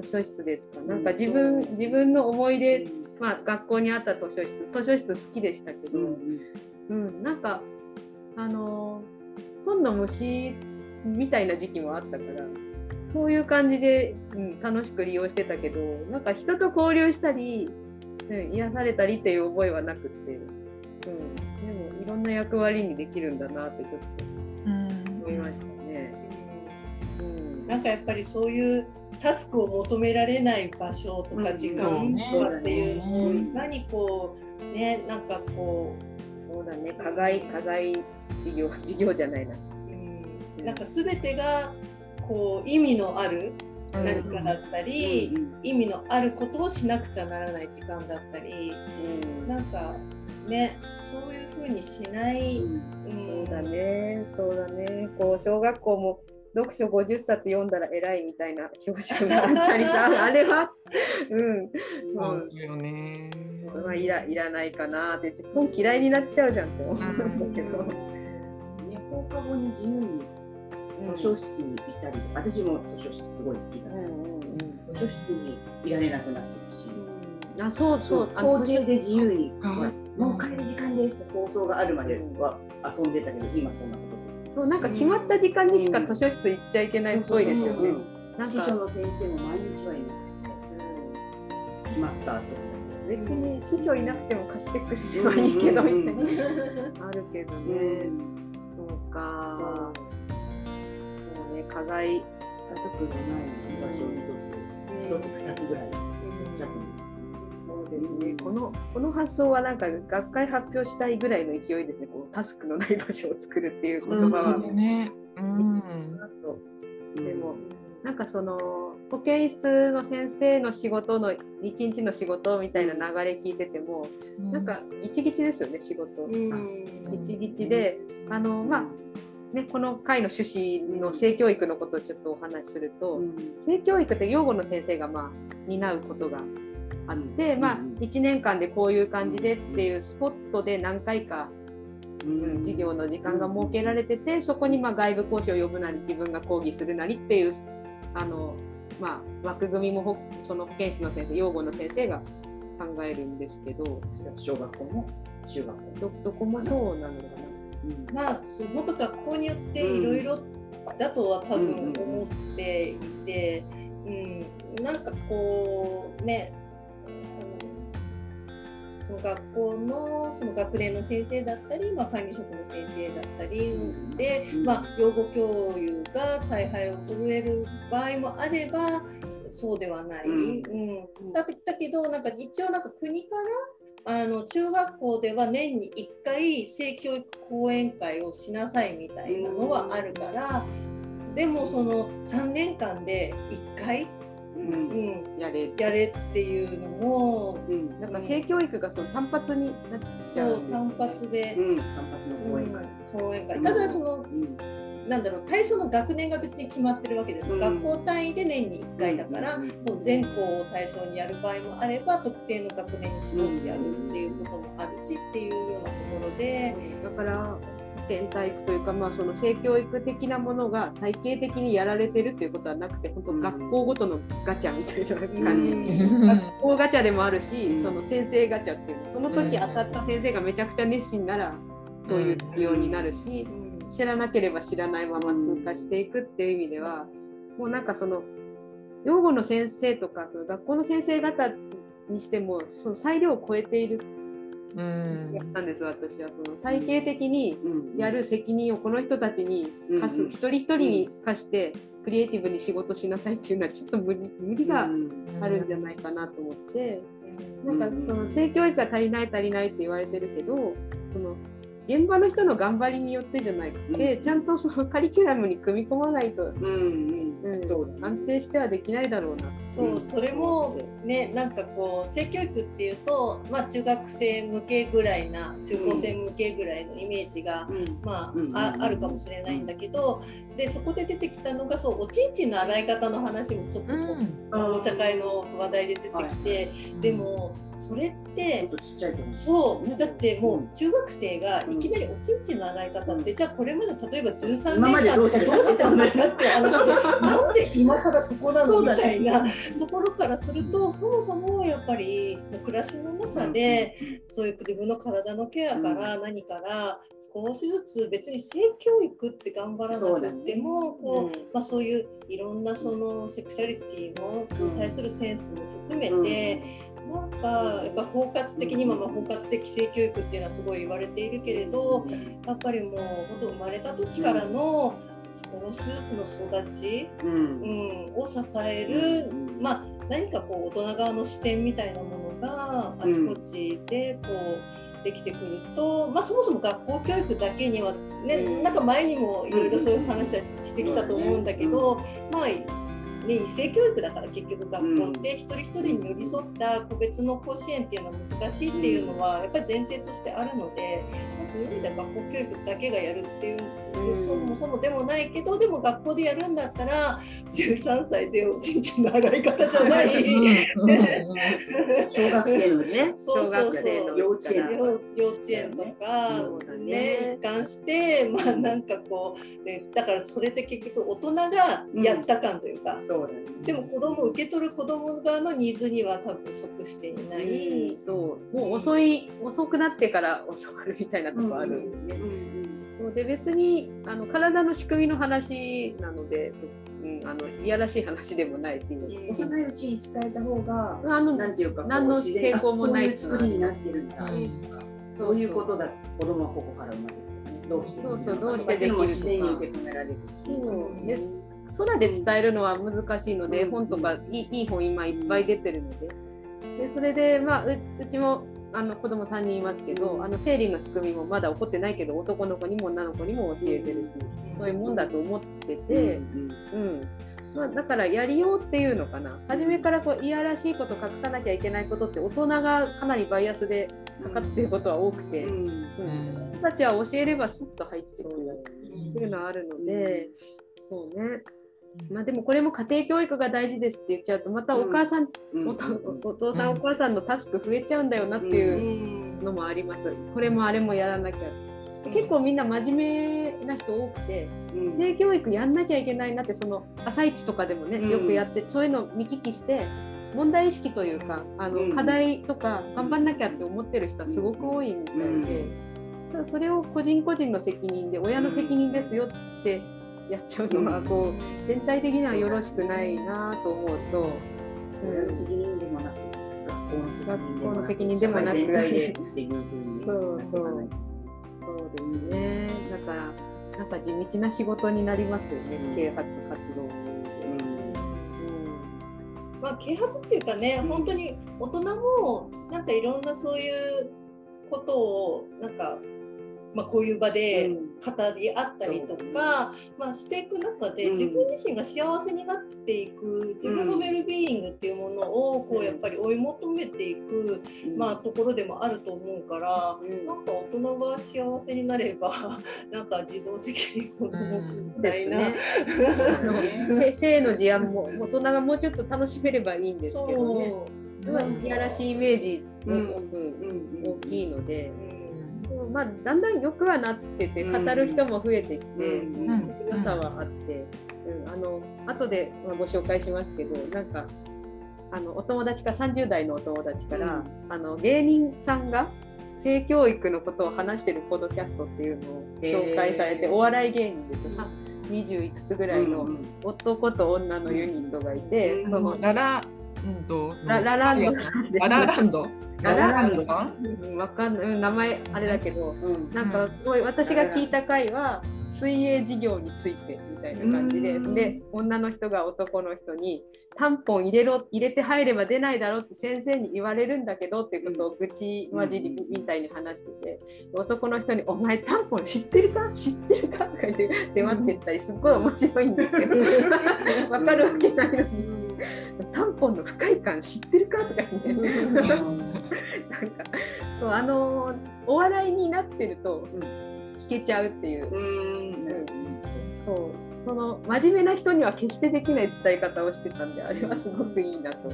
図書室ですか？なんか自分自分の思い出、まあ、学校にあった図書室図書室好きでしたけど、うん、うん、なんかあの本の虫みたいな時期もあったからそういう感じで、うん、楽しく利用してたけどなんか人と交流したり、うん、癒されたりっていう覚えはなくって、うん、でもいろんな役割にできるんだなってちょっと思いましたね。うん、なんかやっぱりそういうタスクを求められない場所とか時間とかっていうのをいかにこうねなんかこう。そうだね。課外課外事業 事業じゃないな、うん、なんか全てがこう意味のある何かだったり、うん、意味のあることをしなくちゃならない時間だったり、うん、なんかねそういうふうにしない、うん、そうだね。そうだね。こう小学校も読書50冊読んだら偉いみたいな表彰があったりさ あれは？うん、そうだよね、まあ、いらいらないかなって本嫌いになっちゃうじゃんって思うんだけど。ね、放課後に自由に図書室にいたり、うん、私も図書室すごい好きだったんですけど、うんうん、図書室にいられなくなってるし、うん、あそうそう校中で自由に、もう帰る時間ですって放送があるまでは遊んでたけど、今そんなことそうなんか決まった時間にしか図書室行っちゃいけないっぽいですよね。師匠の先生も毎日はいなくて、決まった後別に師匠いなくても貸してくれればいいけどみたいな。あるけどね、そうか。そう。ね課外家族のない場所一つ。一つ二つぐらいですね、このこの発想はなんか学会発表したいぐらいの勢いですね。このタスクのない場所を作るっていう言葉は。うんね。うん、でもなんかその保健室の先生の仕事の一日の仕事みたいな流れ聞いてても、うん、なんか一日ですよね仕事。うん、一日で、あのまあね、この会の趣旨の性教育のことをちょっとお話しすると、うん、性教育って養護の先生がまあ担うことがあって、まあ、1年間でこういう感じでっていうスポットで何回か、うん、授業の時間が設けられててそこにま外部講師を呼ぶなり自分が講義するなりっていうあの、まあ、枠組みもその保健室の先生養護の先生が考えるんですけど。小学校も中学校どどこもそうなのかな。うん、まあその学校によっていろいろだとは多分思っていて、うん、うん、なんかこうねその学校のその学年の先生だったり、まあ、管理職の先生だったりで、まあ、養護教諭が采配を震える場合もあればそうではない、うん、うん、だだけどなんか一応なんか国からあの中学校では年に1回性教育講演会をしなさいみたいなのはあるから、でもその3年間で1回うん。やれ。やれっていうのも、うん、なんか性教育がその単発になっちゃう、そう単発で、うん、単発の講演会、講演会。ただその、うん。なんだろう対象の学年が別に決まってるわけです、うん、学校単位で年に1回だから、うん、全校を対象にやる場合もあれば特定の学年に絞ってやるっていうこともあるしっていうようなところで。だから点体育というか、まあ、その性教育的なものが体系的にやられてるっていうことはなくて本当学校ごとのガチャみたいな感じ、うん、学校ガチャでもあるし、その先生ガチャっていうのその時当たった先生がめちゃくちゃ熱心ならそういう対応になるし、知らなければ知らないまま通過していくっていう意味ではもうなんかその養護の先生とかその学校の先生方にしてもその裁量を超えているやったんです私は。その体系的にやる責任をこの人たちに課す、一人一人に課してクリエイティブに仕事しなさいっていうのはちょっと無理無理があるんじゃないかなと思って、なんかその性教育が足りない足りないって言われてるけどその現場の人の頑張りによってじゃなくて、うん、ちゃんとそのカリキュラムに組み込まないと、うんうん、そう安定してはできないだろうな。そうそれもねなんかこう性教育っていうと、まあ、中学生向けぐらいな中高生向けぐらいのイメージが、まあ、ああるかもしれないんだけどでそこで出てきたのがそうおちんちんの洗い方の話もちょっとこう、お茶会の話題で出てきて、はい、でもそれってそうだってもう中学生がいきなりおちんちんの洗い方って、じゃあこれまで例えば13年間どうしてたんですか？って話でなんで今更そこなのみたいなところからするとそもそもやっぱり暮らしの中で、そういう自分の体のケアから何から少しずつ別に性教育って頑張らなくてもこう、まあ、そういういろんなそのセクシャリティの対するセンスも含めて、なんかやっぱ包括的にも、まあ、包括的性教育っていうのはすごい言われているけれどやっぱりもう本当生まれた時からの少しずつの育ち、うん、を支える、まあ、何かこう大人側の視点みたいなものがあちこちでこうできてくると、まあ、そもそも学校教育だけには、ね、なんか前にもいろいろそういう話はしてきたと思うんだけど、まあね、一斉教育だから結局学校って一人一人に寄り添った個別の甲子園っていうのは難しいっていうのはやっぱり前提としてあるので、まあ、そういう意味では学校教育だけがやるっていうそもそもでもないけどでも学校でやるんだったら13歳でおちんちんの洗い方じゃない。小学生のねそうそうそう。幼稚園幼稚園とかねね。一貫してまあなんかこう、ね、だからそれって結局大人がやった感というか、そうだね、でも子供受け取る子供側のニーズには多分即していない、そう。もう遅い遅くなってから教わるみたいなとこあるんでね。そうで別にあの体の仕組みの話なので、うん、あのいやらしい話でもないし、幼いうちに伝えた方があのなんていうか何の抵抗もない作りになってるんだ、うん、そういうことだ。子供はここから生まれてどうしてそうそうどうしてできる自然に受け止められるそう。で空で伝えるのは難しいので、うん、本とかいいいい本今いっぱい出てるので。でそれで、まあ、ううちもあの子供3人いますけど、あの生理の仕組みもまだ起こってないけど男の子にも女の子にも教えてるし、そういうもんだと思ってて、うんまあ、だからやりようっていうのかな。初めからこういやらしいこと隠さなきゃいけないことって大人がかなりバイアスでかかってることは多くて、うん。うん、たちは教えればスッと入ってくるっていうのはあるので、そうねまあ、でもこれも家庭教育が大事ですって言っちゃうとまたお母さん、うん、お父さん、お母さんのタスク増えちゃうんだよなっていうのもあります。これもあれもやらなきゃ。結構みんな真面目な人多くて、性教育やんなきゃいけないなってその朝一とかでもねよくやって、そういうのを見聞きして問題意識というかあの、課題とか頑張んなきゃって思ってる人はすごく多いみたいで、ただそれを個人個人の責任で親の責任ですよってやっちゃうのはこう全体的にはよろしくないなと思うと。親の責任でもなく学校の責任でもなくそうそうそうですね。だからなんか地道な仕事になりますよね、うん、啓発活動、うん。まあ、啓発っていうかね、本当に大人もなんかいろんなそういうことをなんかまあ、こういう場で語り合ったりとか、うん、まあ、していく中で自分自身が幸せになっていく自分のウェルビーイングっていうものをこうやっぱり追い求めていく、まあ、ところでもあると思うから、うん、なんか大人が幸せになれば なんか自動的に子供みたいな、性の事案も大人がもうちょっと楽しめればいいんですけどね。いやらしいイメージも大きいので。まあ、だんだん良くはなってて語る人も増えてきて、うん、良さはあって、うん、あの後でご紹介しますけどなんかあのお友達か30代のお友達から、うん、あの芸人さんが性教育のことを話してるポッドキャストっていうのを紹介されて、お笑い芸人ですよ。20いくつぐらいの男と女のユニットがいて、うん、そのラランドララランドララランドラランドさんわかんない。名前あれだけど、うん、なんかすごい私が聞いた回は水泳事業についてみたいな感じで、で女の人が男の人にタンポン入れろ入れて入れば出ないだろうって先生に言われるんだけどっていうことを愚痴混じりみたいに話してて、男の人に「お前タンポン知ってるか？知ってるか?」とか言って迫ってったりすっごい面白いんですけど。分かるわけないのに。タンポンの不快感知ってるかとか言ってなんかそうあのお笑いになってると聞けちゃうっていう。うんそうその真面目な人には決してできない伝え方をしてたんであれはすごくいいなと。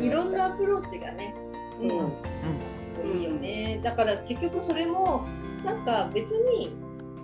いろんなアプローチがね、うん、うん、いいよね。だから結局それもなんか別に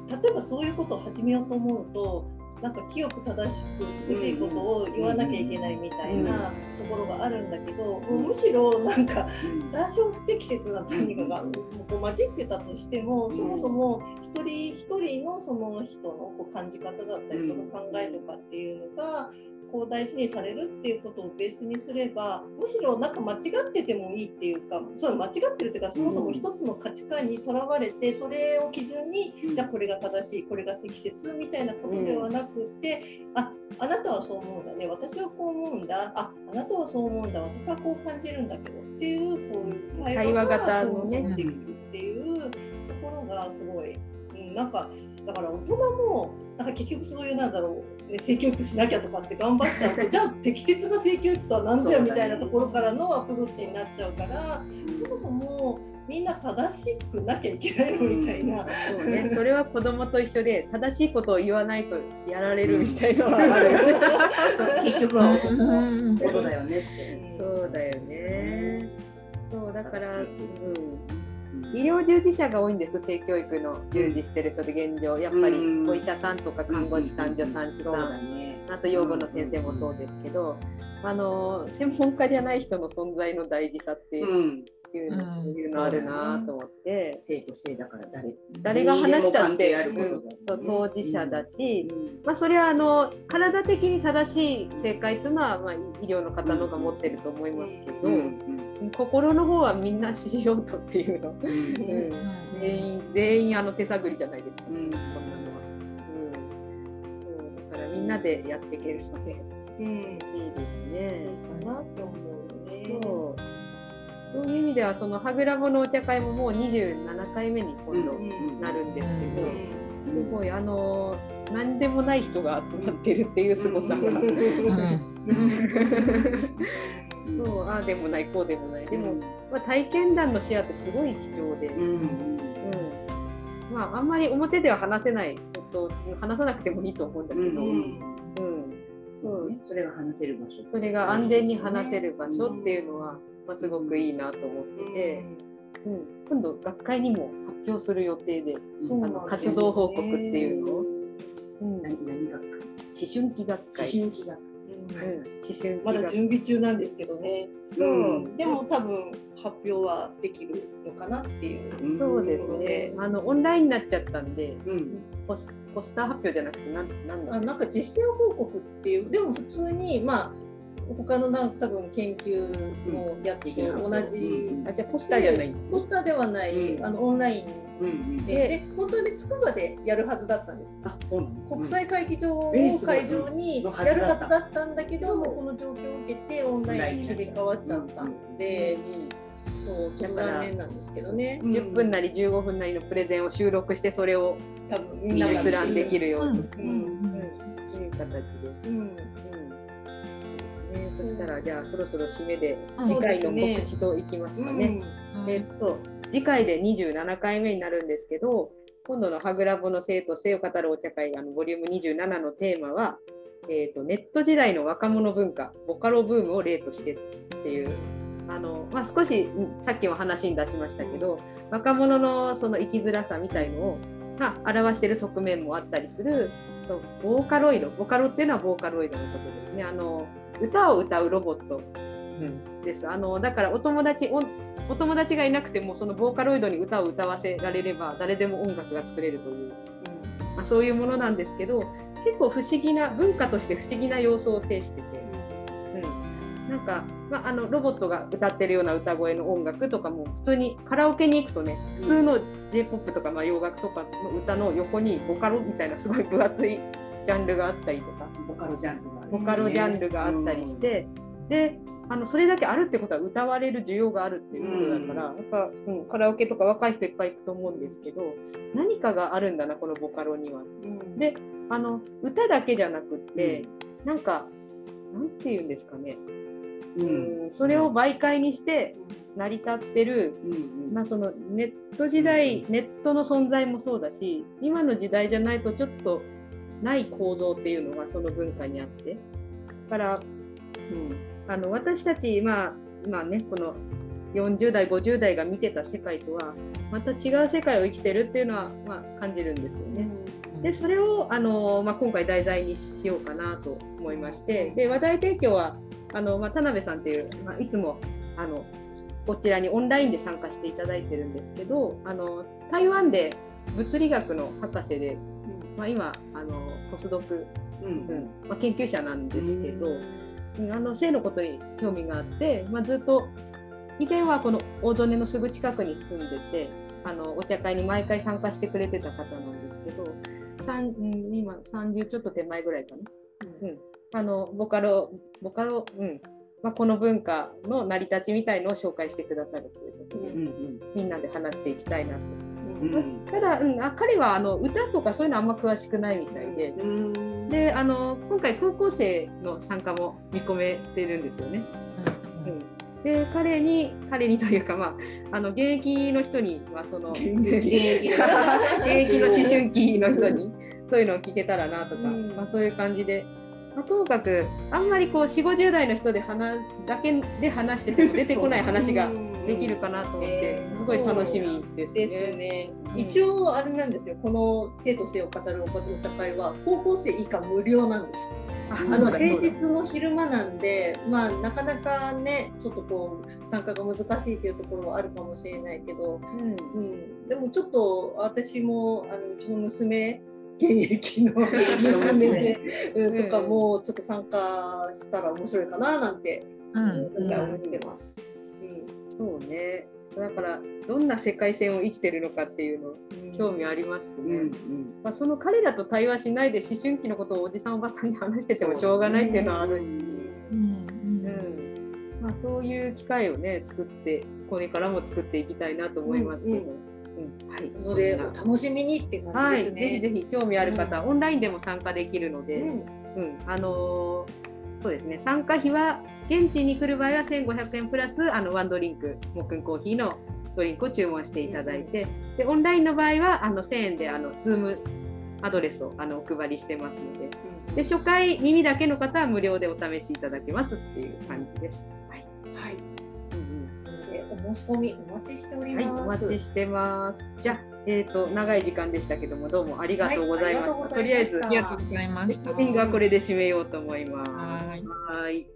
例えばそういうことを始めようと思うとなんか清く正しく美しいことを言わなきゃいけないみたいなところがあるんだけど、うん、むしろなんか多少不適切な何かがこう混じってたとしてもそもそも一人一人のその人のこう感じ方だったりとか考えとかっていうのがこう大事にされるっていうことをベースにすればむしろなんか間違っててもいいっていうかそう間違ってるっていうかそもそも一つの価値観にとらわれてそれを基準に、じゃあこれが正しいこれが適切みたいなことではなくて、ああなたはそう思うんだね私はこう思うんだああなたはそう思うんだ私はこう感じるんだけどっていうこういう対話型のね。っていうところがすごい、うん、ん、なんかだから大人もなんか結局そういうなんだろう、ね、性教育しなきゃとかって頑張っちゃうと じゃあ適切な性教育とは何ぞやみたいなところからのアプローチになっちゃうからそもそもみんな正しくなきゃいけないのみたいな、そうね、それは子供と一緒で正しいことを言わないとやられるみたいな。のはある、結局は男のことだよねって。そうだよね。そうだから、うん、医療従事者が多いんです性教育の従事してる人で現状。やっぱりお医者さんとか看護師さん助産師さん、あと養護の先生もそうですけど、あの専門家じゃない人の存在の大事さっていうの,、そういうのあるなと思って、生と生だから誰誰が話したって、うん、そう当事者だし、まあ、それはあの体的に正しい正解というのは、まあ、医療の方のが持ってると思いますけど、心の方はみんなしようとっていうの、うん。全員全員あの手探りじゃないですか、うん、こんなのは、うん、そうだからみんなでやっていけるので、うん、いいですね。いいかなって思うね。そうそういう意味ではそのはぐらぼのお茶会ももう27回目に今度なるんですけど、すごいあの何でもない人が集まってるっていうすごさが。そうああでもないこうでもない。でも、まあ、体験談のシェアってすごい貴重で、うん、うん、まあ、あんまり表では話せないこと話さなくてもいいと思うんだけど、うん、うん、そう、ね、それが話せる場所。それが安全に話せる場所っていうのは、まあ、すごくいいなと思ってて、うん、今度学会にも発表する予定で、あの活動報告っていうのを、うん、何何学会？思春期学会。思春期学会。うん、思春まだ準備中なんですけどね。そう、うん、でも多分発表はできるのかなっていう。そうですね。あのオンラインになっちゃったんで、うん、ポスポスター発表じゃなくてなんなんあなんか実践報告っていう。でも普通にまあ他のなん多分研究のやつと同じ、あじゃポスターじゃない。ポスターではない、あのオンライン。で,、で本当はね筑波でやるはずだったんです。あそうな国際会議場を会場にやるはずだったんだけど、もこの状況を受けてオンラインに切り替わっちゃったんで。そうちょっと残念なんですけどね。10分なり15分なりのプレゼンを収録してそれを多分みんな閲覧できるように、うん。そういう形で。うんね、そしたらじゃあそろそろ締めで次回の告知といきますかね。ねうん、えっと次回で27回目になるんですけど今度のはぐらぼの生と性を語るお茶会あのボリューム27のテーマは、えーと、ネット時代の若者文化ボカロブームを例としてっていうあの、まあ、少しさっきも話に出しましたけど若者のその生きづらさみたいのを、まあ、表している側面もあったりするボーカロイドボカロっていうのはボーカロイドのことですね。あの歌を歌うロボット。です。あのだからお友達おお友達がいなくてもそのボーカロイドに歌を歌わせられれば誰でも音楽が作れるという、うん。まあ、そういうものなんですけど結構不思議な文化として不思議な要素を呈してて、うん、なんか、まあ、あのロボットが歌ってるような歌声の音楽とかも普通にカラオケに行くとね普通の j p o p とかまあ洋楽とかの歌の横にボカロみたいなすごい分厚いジャンルがあったりとか。ボカロジャンルボカロジャンルがあったりして、であのそれだけあるってことは歌われる需要があるっていうことだから、やっぱ、うん、カラオケとか若い人いっぱい行くと思うんですけど何かがあるんだなこのボカロには。うん、であの歌だけじゃなくって、うん、なんかなんて言うんですかね、うん、それを媒介にして成り立ってる、うんまあ、そのネット時代ネットの存在もそうだし今の時代じゃないとちょっとない構造っていうのがその文化にあって。だから、うん、あの私たち、まあ、今ねこの40代50代が見てた世界とはまた違う世界を生きてるっていうのは、まあ、感じるんですよね。でそれをあの、まあ、今回題材にしようかなと思いましてで話題提供はあの、まあ、田辺さんっていう、まあ、いつもあのこちらにオンラインで参加していただいてるんですけどあの台湾で物理学の博士でまあ、今あのポスドク、うんうん。まあ、研究者なんですけど、うん、あの性のことに興味があって、まあ、ずっと以前はこの大曽根のすぐ近くに住んでてあのお茶会に毎回参加してくれてた方なんですけど今30ちょっと手前ぐらいかな。うん、あのボカロボカロ、うん。まあ、この文化の成り立ちみたいのを紹介してくださるということで、うんうん、みんなで話していきたいなとただ、うん、あ彼はあの歌とかそういうのあんま詳しくないみたいで、であの今回高校生の参加も見込めてるんですよね。で彼に彼にというか、まあ、あの現役の人に、まあ、その現役。の思春期の人にそういうのを聞けたらなとか、うん、まあ、そういう感じで、まあ、ともかくあんまりこう4 5 0代の人で話だけで話してても出てこない話ができるかなと思って、すごい楽しみですね。ですね。一応あれなんですよ。この生と性を語るお茶会は高校生以下無料なんです。あの平日の昼間なんで、まあ、なかなかねちょっとこう参加が難しいというところはあるかもしれないけど、うん、うん、でもちょっと私もあのうちの娘現役の 娘で、とかもちょっと参加したら面白いかななんて、うん、思ってます。そうね。だからどんな世界線を生きてるのかっていうの興味ありますね、うんうん、まあ、その彼らと対話しないで思春期のことをおじさんおばさんに話しててもしょうがないっていうのはあるし、うんまあ、そういう機会をね作ってこれからも作っていきたいなと思いますけど。うん、はい、のでお楽しみにって感じですね。はい、ぜひぜひ興味ある方、オンラインでも参加できるので、うん。あのーそうですね。参加費は現地に来る場合は1500円プラスあのワンドリンクもっくんコーヒーのドリンクを注文していただいてでオンラインの場合はあの1000円であの Zoom アドレスをあのお配りしてますのでで初回耳だけの方は無料でお試しいただけますっていう感じです。はい、はいお申し込みお待ちしております。はい、お待ちしてます。じゃあ、えっ、ー、と長い時間でしたけどもどうもありがとうございました。はい、とりあえずありがとうございました。はこれで締めようと思います。はい。